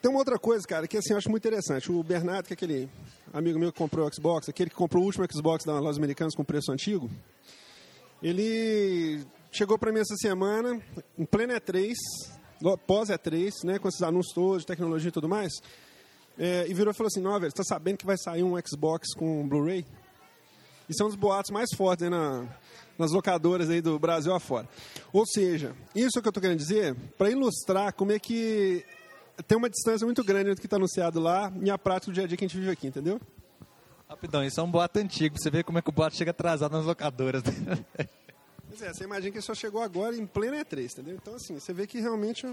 Speaker 1: Tem uma outra coisa, cara, que assim, eu acho muito interessante. O Bernardo, que é aquele amigo meu que comprou o Xbox, aquele que comprou o último Xbox da Lojas Americanas com preço antigo, ele chegou para mim essa semana, em plena E3, pós E3, né, com esses anúncios todos de tecnologia e tudo mais, é, e virou e falou assim, não, velho, você tá sabendo que vai sair um Xbox com Blu-ray? Isso é um dos boatos mais fortes aí na, nas locadoras aí do Brasil afora. Ou seja, isso é o que eu estou querendo dizer para ilustrar como é que tem uma distância muito grande entre o que está anunciado lá e a prática do dia a dia que a gente vive aqui, entendeu?
Speaker 2: Rapidão, isso é um boato antigo. Você vê como é que o boato chega atrasado nas locadoras.
Speaker 1: pois é, você imagina que ele só chegou agora em plena E3, entendeu? Então, assim, você vê que realmente...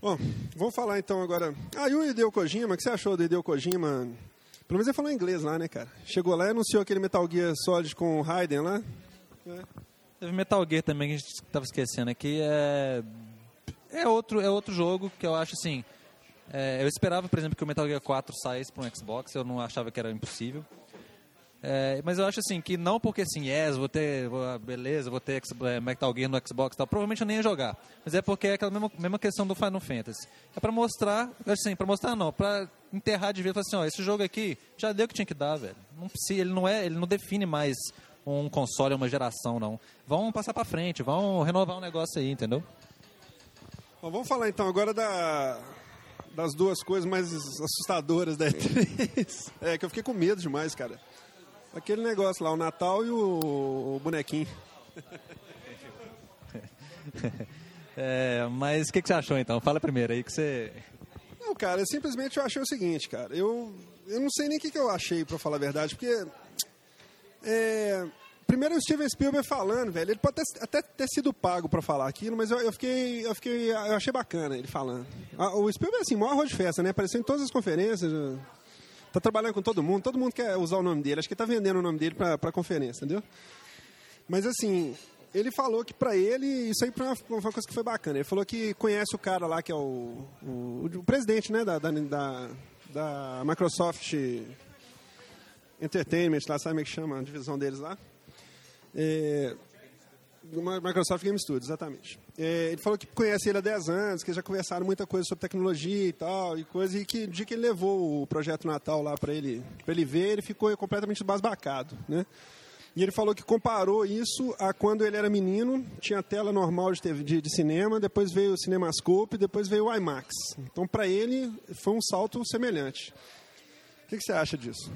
Speaker 1: Bom, vamos falar então agora... Ah, e o Hideo Kojima, o que você achou do Hideo Kojima? Pelo menos ele falou inglês lá, né, cara? Chegou lá e anunciou aquele Metal Gear Solid com o Raiden lá.
Speaker 2: É. Teve Metal Gear também que a gente estava esquecendo aqui. É... é, outro, é outro jogo que eu acho assim. É, eu esperava, por exemplo, que o Metal Gear 4 saísse para um Xbox, eu não achava que era impossível. É, mas eu acho assim que não porque assim, yes, vou ter, vou, ah, beleza, vou ter é, Metal Gear no Xbox tal, provavelmente eu nem ia jogar. Mas é porque é aquela mesma, mesma questão do Final Fantasy. É para mostrar, assim, para mostrar não, para enterrar de vez, assim, ó, esse jogo aqui já deu o que tinha que dar, velho. Não precisa, ele não é, ele não define mais um console, uma geração, não. Vão passar para frente, vão renovar um negócio aí, entendeu?
Speaker 1: Bom, vamos falar então agora da das duas coisas mais assustadoras da E3. É que eu fiquei com medo demais, cara. Aquele negócio lá, o Natal e o, o bonequinho.
Speaker 2: É, mas o que, que, você achou então? Fala primeiro aí que você.
Speaker 1: Não, cara, eu simplesmente eu achei o seguinte, cara. Eu, eu não sei nem o que, que eu achei, pra falar a verdade, porque. É, primeiro o Steven Spielberg falando, velho. Ele pode até, até ter sido pago pra falar aquilo, mas eu, eu, fiquei. Eu fiquei. Eu achei bacana ele falando. O Spielberg, assim, maior arroz de festa, né? Apareceu em todas as conferências. Tá trabalhando com todo mundo, todo mundo quer usar o nome dele. Acho que tá vendendo o nome dele pra, pra conferência, entendeu? Mas assim, ele falou que para ele, isso aí foi uma, uma, coisa que foi bacana. Ele falou que conhece o cara lá que é o, o, o presidente né, da, da, da, da, Microsoft Entertainment, lá, sabe como é que chama a divisão deles lá? É, Microsoft Game Studios, exatamente. É, ele falou que conhece ele há 10 anos, que já conversaram muita coisa sobre tecnologia e tal, e coisa, e que no dia que ele levou o projeto Natal lá para ele, ele ver, ele ficou completamente basbacado, né? E ele falou que comparou isso a quando ele era menino, tinha tela normal de, TV, de, de cinema, depois veio o CinemaScope, depois veio o IMAX. Então, para ele, foi um salto semelhante. O que, que você acha disso?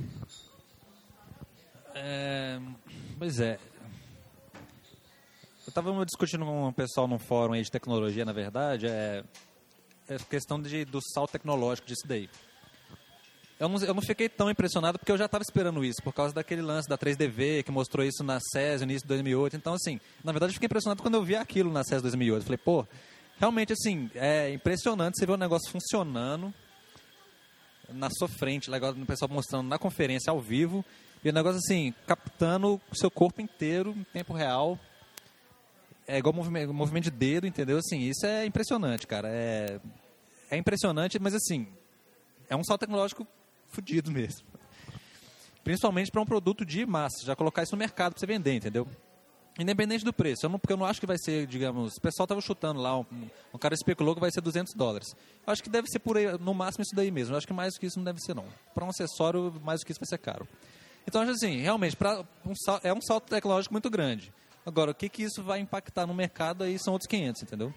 Speaker 2: É, pois é, estava discutindo com um pessoal num fórum aí de tecnologia, na verdade, é, é questão de, do salto tecnológico disso daí. Eu não, eu não fiquei tão impressionado porque eu já estava esperando isso, por causa daquele lance da 3DV que mostrou isso na CES no início de 2008. Então, assim, na verdade, eu fiquei impressionado quando eu vi aquilo na CES 2008. falei, pô, realmente, assim, é impressionante você ver o negócio funcionando na sua frente, o pessoal mostrando na conferência ao vivo, e o negócio, assim, captando o seu corpo inteiro em tempo real é igual movimento, movimento de dedo, entendeu? Assim, isso é impressionante, cara. É, é impressionante, mas assim, é um salto tecnológico fodido mesmo. Principalmente para um produto de massa, já colocar isso no mercado para você vender, entendeu? Independente do preço, eu não, porque eu não acho que vai ser, digamos, o pessoal estava chutando lá, um, um, cara especulou que vai ser 200 dólares. Eu acho que deve ser por aí, no máximo isso daí mesmo. Eu acho que mais do que isso não deve ser, não. Para um acessório, mais do que isso vai ser caro. Então, acho assim, realmente, pra um, é um salto tecnológico muito grande. Agora, o que, que isso vai impactar no mercado aí são outros 500, entendeu?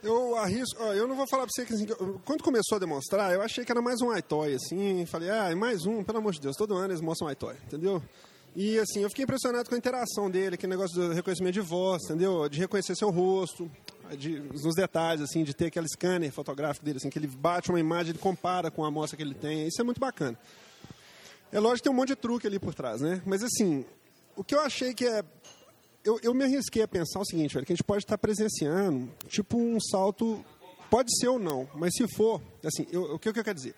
Speaker 1: Eu arrisco, ó, eu não vou falar pra você que assim, quando começou a demonstrar, eu achei que era mais um iToy, assim, falei, ah, mais um, pelo amor de Deus, todo ano eles mostram um iToy, entendeu? E assim, eu fiquei impressionado com a interação dele, aquele negócio do reconhecimento de voz, entendeu? De reconhecer seu rosto, de, nos detalhes, assim, de ter aquele scanner fotográfico dele, assim, que ele bate uma imagem, ele compara com a amostra que ele tem, isso é muito bacana. É lógico que tem um monte de truque ali por trás, né? Mas assim, o que eu achei que é. Eu, eu me arrisquei a pensar o seguinte, velho, que a gente pode estar presenciando, tipo, um salto. Pode ser ou não, mas se for, assim, eu, o que, eu quero dizer?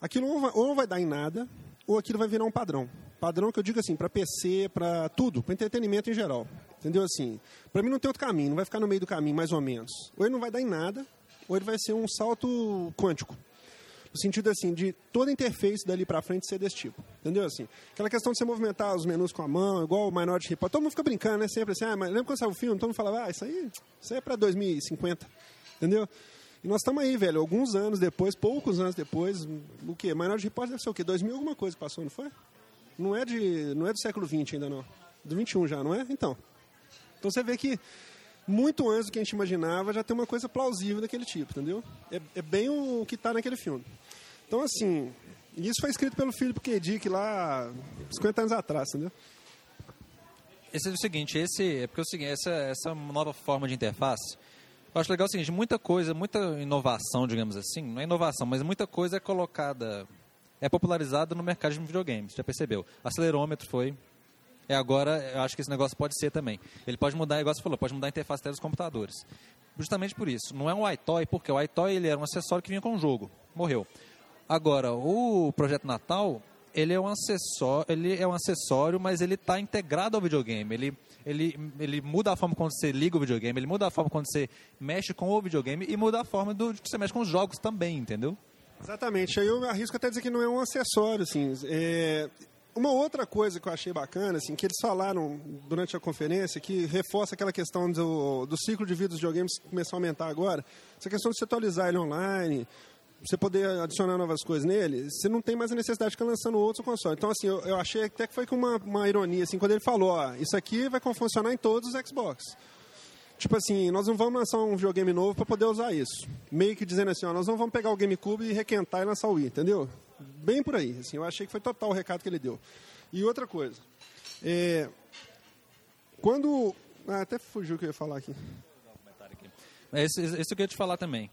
Speaker 1: Aquilo ou, vai, ou não vai dar em nada, ou aquilo vai virar um padrão. Padrão que eu digo assim, para PC, para tudo, para entretenimento em geral. Entendeu? Assim, para mim não tem outro caminho, não vai ficar no meio do caminho, mais ou menos. Ou ele não vai dar em nada, ou ele vai ser um salto quântico. No sentido, assim, de toda interface dali pra frente ser desse tipo. Entendeu? Assim, aquela questão de você movimentar os menus com a mão, igual o Minority Report. Todo mundo fica brincando, né? Sempre assim, ah, mas lembra quando saiu o filme? Todo mundo falava, ah, isso aí, isso aí é pra 2050. Entendeu? E nós estamos aí, velho, alguns anos depois, poucos anos depois, o quê? Minority Report deve ser o quê? 2000 alguma coisa passou, não foi? Não é, de, não é do século XX ainda, não. Do 21 já, não é? Então. Então você vê que muito antes do que a gente imaginava já tem uma coisa plausível daquele tipo, entendeu? É, é bem o que está naquele filme. Então, assim, isso foi escrito pelo Philip K. Dick lá 50 anos atrás, entendeu?
Speaker 2: Esse é o seguinte, esse, é porque é o seguinte, essa, essa nova forma de interface, eu acho legal o seguinte, muita coisa, muita inovação, digamos assim, não é inovação, mas muita coisa é colocada, é popularizada no mercado de videogames, já percebeu? Acelerômetro foi, é agora, eu acho que esse negócio pode ser também. Ele pode mudar, igual você falou, pode mudar a interface dos computadores. Justamente por isso. Não é um iToy, porque o iToy ele era um acessório que vinha com o jogo. Morreu. Agora, o projeto Natal, ele é um acessório, ele é um acessório, mas ele está integrado ao videogame. Ele, ele, ele muda a forma como você liga o videogame, ele muda a forma como você mexe com o videogame e muda a forma do, que você mexe com os jogos também, entendeu?
Speaker 1: Exatamente. Aí eu arrisco até dizer que não é um acessório, assim. É, uma outra coisa que eu achei bacana, assim, que eles falaram durante a conferência, que reforça aquela questão do, do ciclo de vida dos videogames que começou a aumentar agora, essa questão de você atualizar ele online, você poder adicionar novas coisas nele, você não tem mais a necessidade de ficar lançando outro console. Então, assim, eu, eu achei até que foi com uma, uma ironia, assim, quando ele falou, ó, isso aqui vai funcionar em todos os Xbox. Tipo assim, nós não vamos lançar um videogame novo para poder usar isso. Meio que dizendo assim, ó, nós não vamos pegar o GameCube e requentar e lançar o Wii, entendeu? Bem por aí. Assim, eu achei que foi total o recado que ele deu. E outra coisa. É, quando. Ah, até fugiu o que eu ia falar aqui.
Speaker 2: Esse, esse eu queria te falar também.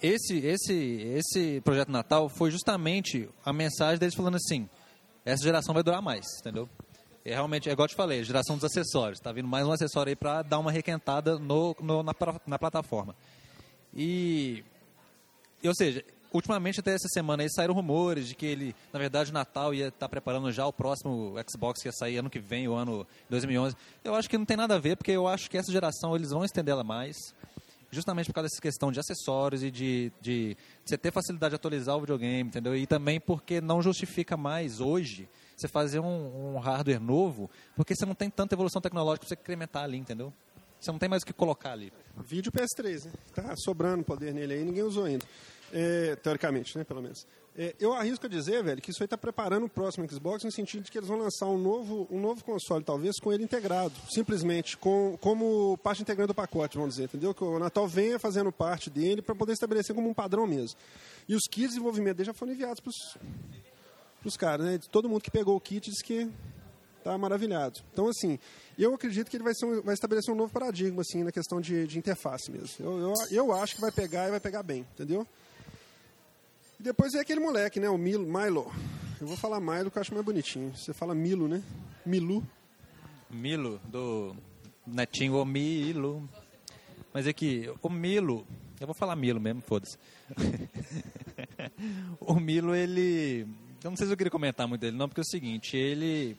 Speaker 2: Esse, esse, esse projeto Natal foi justamente a mensagem deles falando assim: essa geração vai durar mais, entendeu? É realmente, é igual eu te falei, geração dos acessórios. Está vindo mais um acessório aí para dar uma requentada no, no na, na plataforma. E, ou seja, ultimamente, até essa semana, aí saíram rumores de que ele, na verdade, o Natal ia estar tá preparando já o próximo Xbox que ia sair ano que vem, o ano 2011. Eu acho que não tem nada a ver, porque eu acho que essa geração eles vão estender ela mais, justamente por causa dessa questão de acessórios e de, de, de você ter facilidade de atualizar o videogame, entendeu? E também porque não justifica mais hoje você fazer um, um hardware novo, porque você não tem tanta evolução tecnológica para você incrementar ali, entendeu? Você não tem mais o que colocar ali.
Speaker 1: Vídeo PS3, né? Tá sobrando poder nele aí, ninguém usou ainda. É, teoricamente, né, pelo menos. É, eu arrisco a dizer, velho, que isso aí está preparando o próximo Xbox no sentido de que eles vão lançar um novo, um novo console, talvez, com ele integrado. Simplesmente, com, como parte integrante do pacote, vamos dizer, entendeu? Que o Natal venha fazendo parte dele para poder estabelecer como um padrão mesmo. E os kits de desenvolvimento dele já foram enviados para os caras, né? Todo mundo que pegou o kit diz que está maravilhado. Então, assim, eu acredito que ele vai, um, vai estabelecer um novo paradigma, assim, na questão de, de interface mesmo. Eu, eu, eu acho que vai pegar e vai pegar bem, entendeu? E depois vem aquele moleque, né? O Milo, Milo. Eu vou falar Milo que eu acho mais bonitinho. Você fala Milo, né? Milu.
Speaker 2: Milo, do Netinho o Milo. Mas é que o Milo, eu vou falar Milo mesmo, foda-se. o Milo, ele. Eu não sei se eu queria comentar muito dele, não, porque é o seguinte, ele.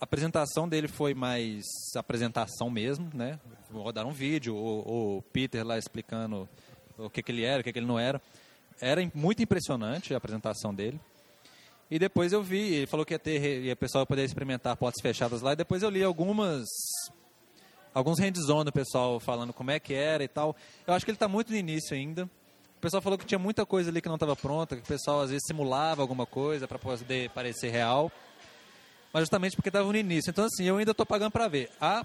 Speaker 2: A apresentação dele foi mais apresentação mesmo, né? Vou rodar um vídeo, o, o Peter lá explicando o que, que ele era, o que, que ele não era era muito impressionante a apresentação dele. E depois eu vi, ele falou que ia ter, e o pessoal ia poder experimentar portas fechadas lá, e depois eu li algumas alguns hands-on do pessoal falando como é que era e tal. Eu acho que ele está muito no início ainda. O pessoal falou que tinha muita coisa ali que não estava pronta, que o pessoal às vezes simulava alguma coisa para poder parecer real. Mas justamente porque estava no início. Então, assim, eu ainda estou pagando para ver. A,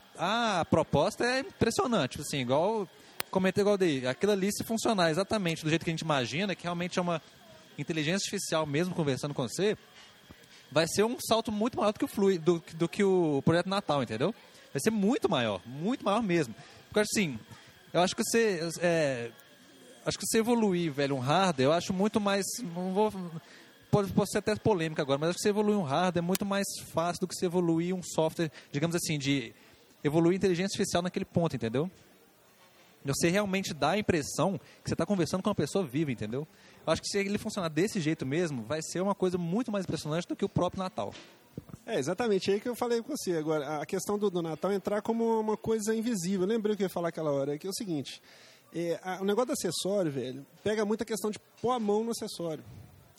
Speaker 2: a proposta é impressionante. Assim, igual comentei igual daí, aquilo ali se funcionar exatamente do jeito que a gente imagina, que realmente é uma inteligência artificial mesmo conversando com você, vai ser um salto muito maior do que o Flui, do, do que o projeto Natal, entendeu? Vai ser muito maior, muito maior mesmo. Porque assim, eu acho que você é, acho que você evoluir, velho, um hardware, eu acho muito mais, não vou pode, pode ser até polêmica agora, mas acho que você evoluir um hardware é muito mais fácil do que você evoluir um software, digamos assim, de evoluir inteligência artificial naquele ponto, entendeu? Você realmente dá a impressão que você está conversando com uma pessoa viva, entendeu? Eu acho que se ele funcionar desse jeito mesmo, vai ser uma coisa muito mais impressionante do que o próprio Natal.
Speaker 1: É, exatamente. É aí que eu falei com você. Agora, a questão do, do Natal entrar como uma coisa invisível. Eu lembrei o que eu ia falar aquela hora. É que é o seguinte. É, a, o negócio do acessório, velho, pega muita questão de pôr a mão no acessório.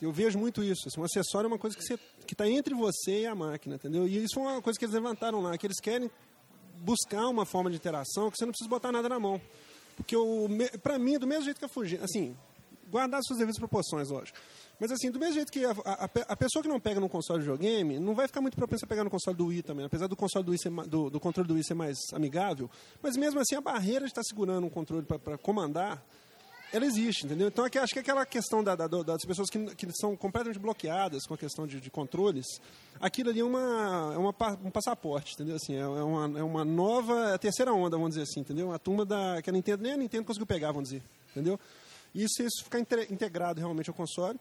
Speaker 1: Eu vejo muito isso. Assim, um acessório é uma coisa que está que tá entre você e a máquina, entendeu? E isso é uma coisa que eles levantaram lá, que eles querem buscar uma forma de interação que você não precisa botar nada na mão. Porque, para mim, do mesmo jeito que a Fuji, assim, guardar suas devidas proporções, lógico. Mas assim, do mesmo jeito que a, a, a, pessoa que não pega no console de videogame, não vai ficar muito propensa a pegar no console do Wii também, apesar do console do Wii ser, do, do controle do Wii ser mais amigável, mas mesmo assim a barreira de estar segurando um controle para comandar, ela existe, entendeu? Então aqui, acho que aquela questão da, da, das pessoas que, que são completamente bloqueadas com a questão de, de controles, aquilo ali é, uma, é uma, um passaporte, entendeu? Assim, é, é, uma, é uma nova, é a terceira onda, vamos dizer assim, entendeu? A turma da, que a Nintendo, nem a Nintendo conseguiu pegar, vamos dizer, entendeu? Se isso ficar integrado realmente ao console,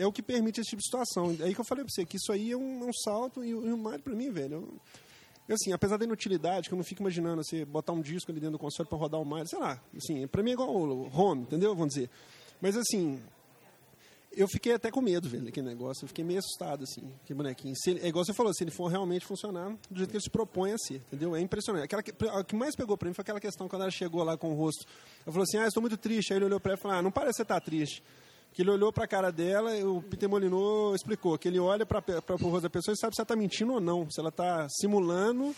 Speaker 1: é o que permite esse tipo de situação. É aí que eu falei para você, que isso aí é um, é um salto, e, o Mario, para mim, velho, eu, assim, apesar da inutilidade, que eu não fico imaginando você assim, botar um disco ali dentro do console para rodar o Mario, sei lá, assim, para mim é igual o home, entendeu? Vamos dizer. Mas assim, eu fiquei até com medo vendo aquele negócio, eu fiquei meio assustado, assim, que bonequinho. Se ele, é igual você falou, se ele for realmente funcionar do jeito que ele se propõe a ser, entendeu? É impressionante. Aquela que, o que mais pegou para mim foi aquela questão quando ela chegou lá com o rosto. Eu falou assim, ah, estou muito triste. Aí ele olhou para ela e falou, ah, não parece que você está triste que ele olhou para a cara dela e o Peter Molyneux explicou que ele olha para o rosto da pessoa e sabe se ela está mentindo ou não, se ela está simulando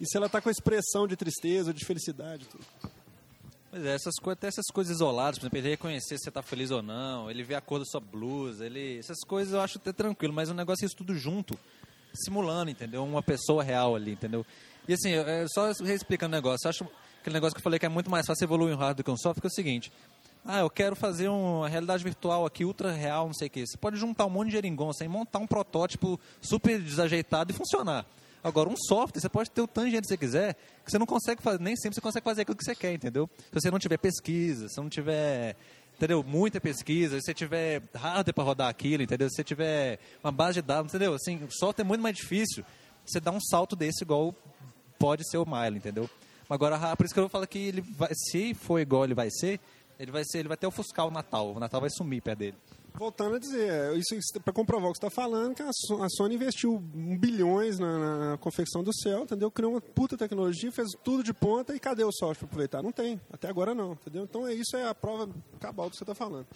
Speaker 1: e se ela está com a expressão de tristeza, de felicidade. Tudo.
Speaker 2: Pois é, essas até essas coisas isoladas, por exemplo, ele reconhecer se você está feliz ou não, ele vê a cor da sua blusa, ele, essas coisas eu acho até tranquilo, mas o negócio é isso tudo junto, simulando, entendeu? Uma pessoa real ali, entendeu? E assim, é, só reexplicando o negócio, eu acho aquele negócio que eu falei que é muito mais fácil evoluir um hardware do que um software, que é o seguinte, ah, eu quero fazer uma realidade virtual aqui, ultra real, não sei o que. Você pode juntar um monte de geringonça e montar um protótipo super desajeitado e funcionar. Agora, um software, você pode ter o tanto de gente que você quiser, que você não consegue fazer, nem sempre você consegue fazer aquilo que você quer, entendeu? Se você não tiver pesquisa, se não tiver, entendeu? Muita pesquisa, se você tiver hardware para rodar aquilo, entendeu? Se você tiver uma base de dados, entendeu? Assim, o software é muito mais difícil. Você dá um salto desse igual pode ser o Milo, entendeu? Agora, por isso que eu falar que ele vai, se for igual ele vai ser, ele vai ser, ele vai até ofuscar o Natal. O Natal vai sumir pé dele.
Speaker 1: Voltando a dizer, isso, isso para comprovar o que você está falando, que a, Sony investiu bilhões na, na, confecção do céu, entendeu? Criou uma puta tecnologia, fez tudo de ponta e cadê o software para aproveitar? Não tem, até agora não, entendeu? Então é isso é a prova cabal do que você está falando.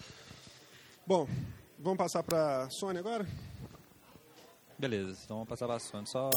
Speaker 1: Bom, vamos passar para Sony agora?
Speaker 2: Beleza, então vamos passar para a Sony. Só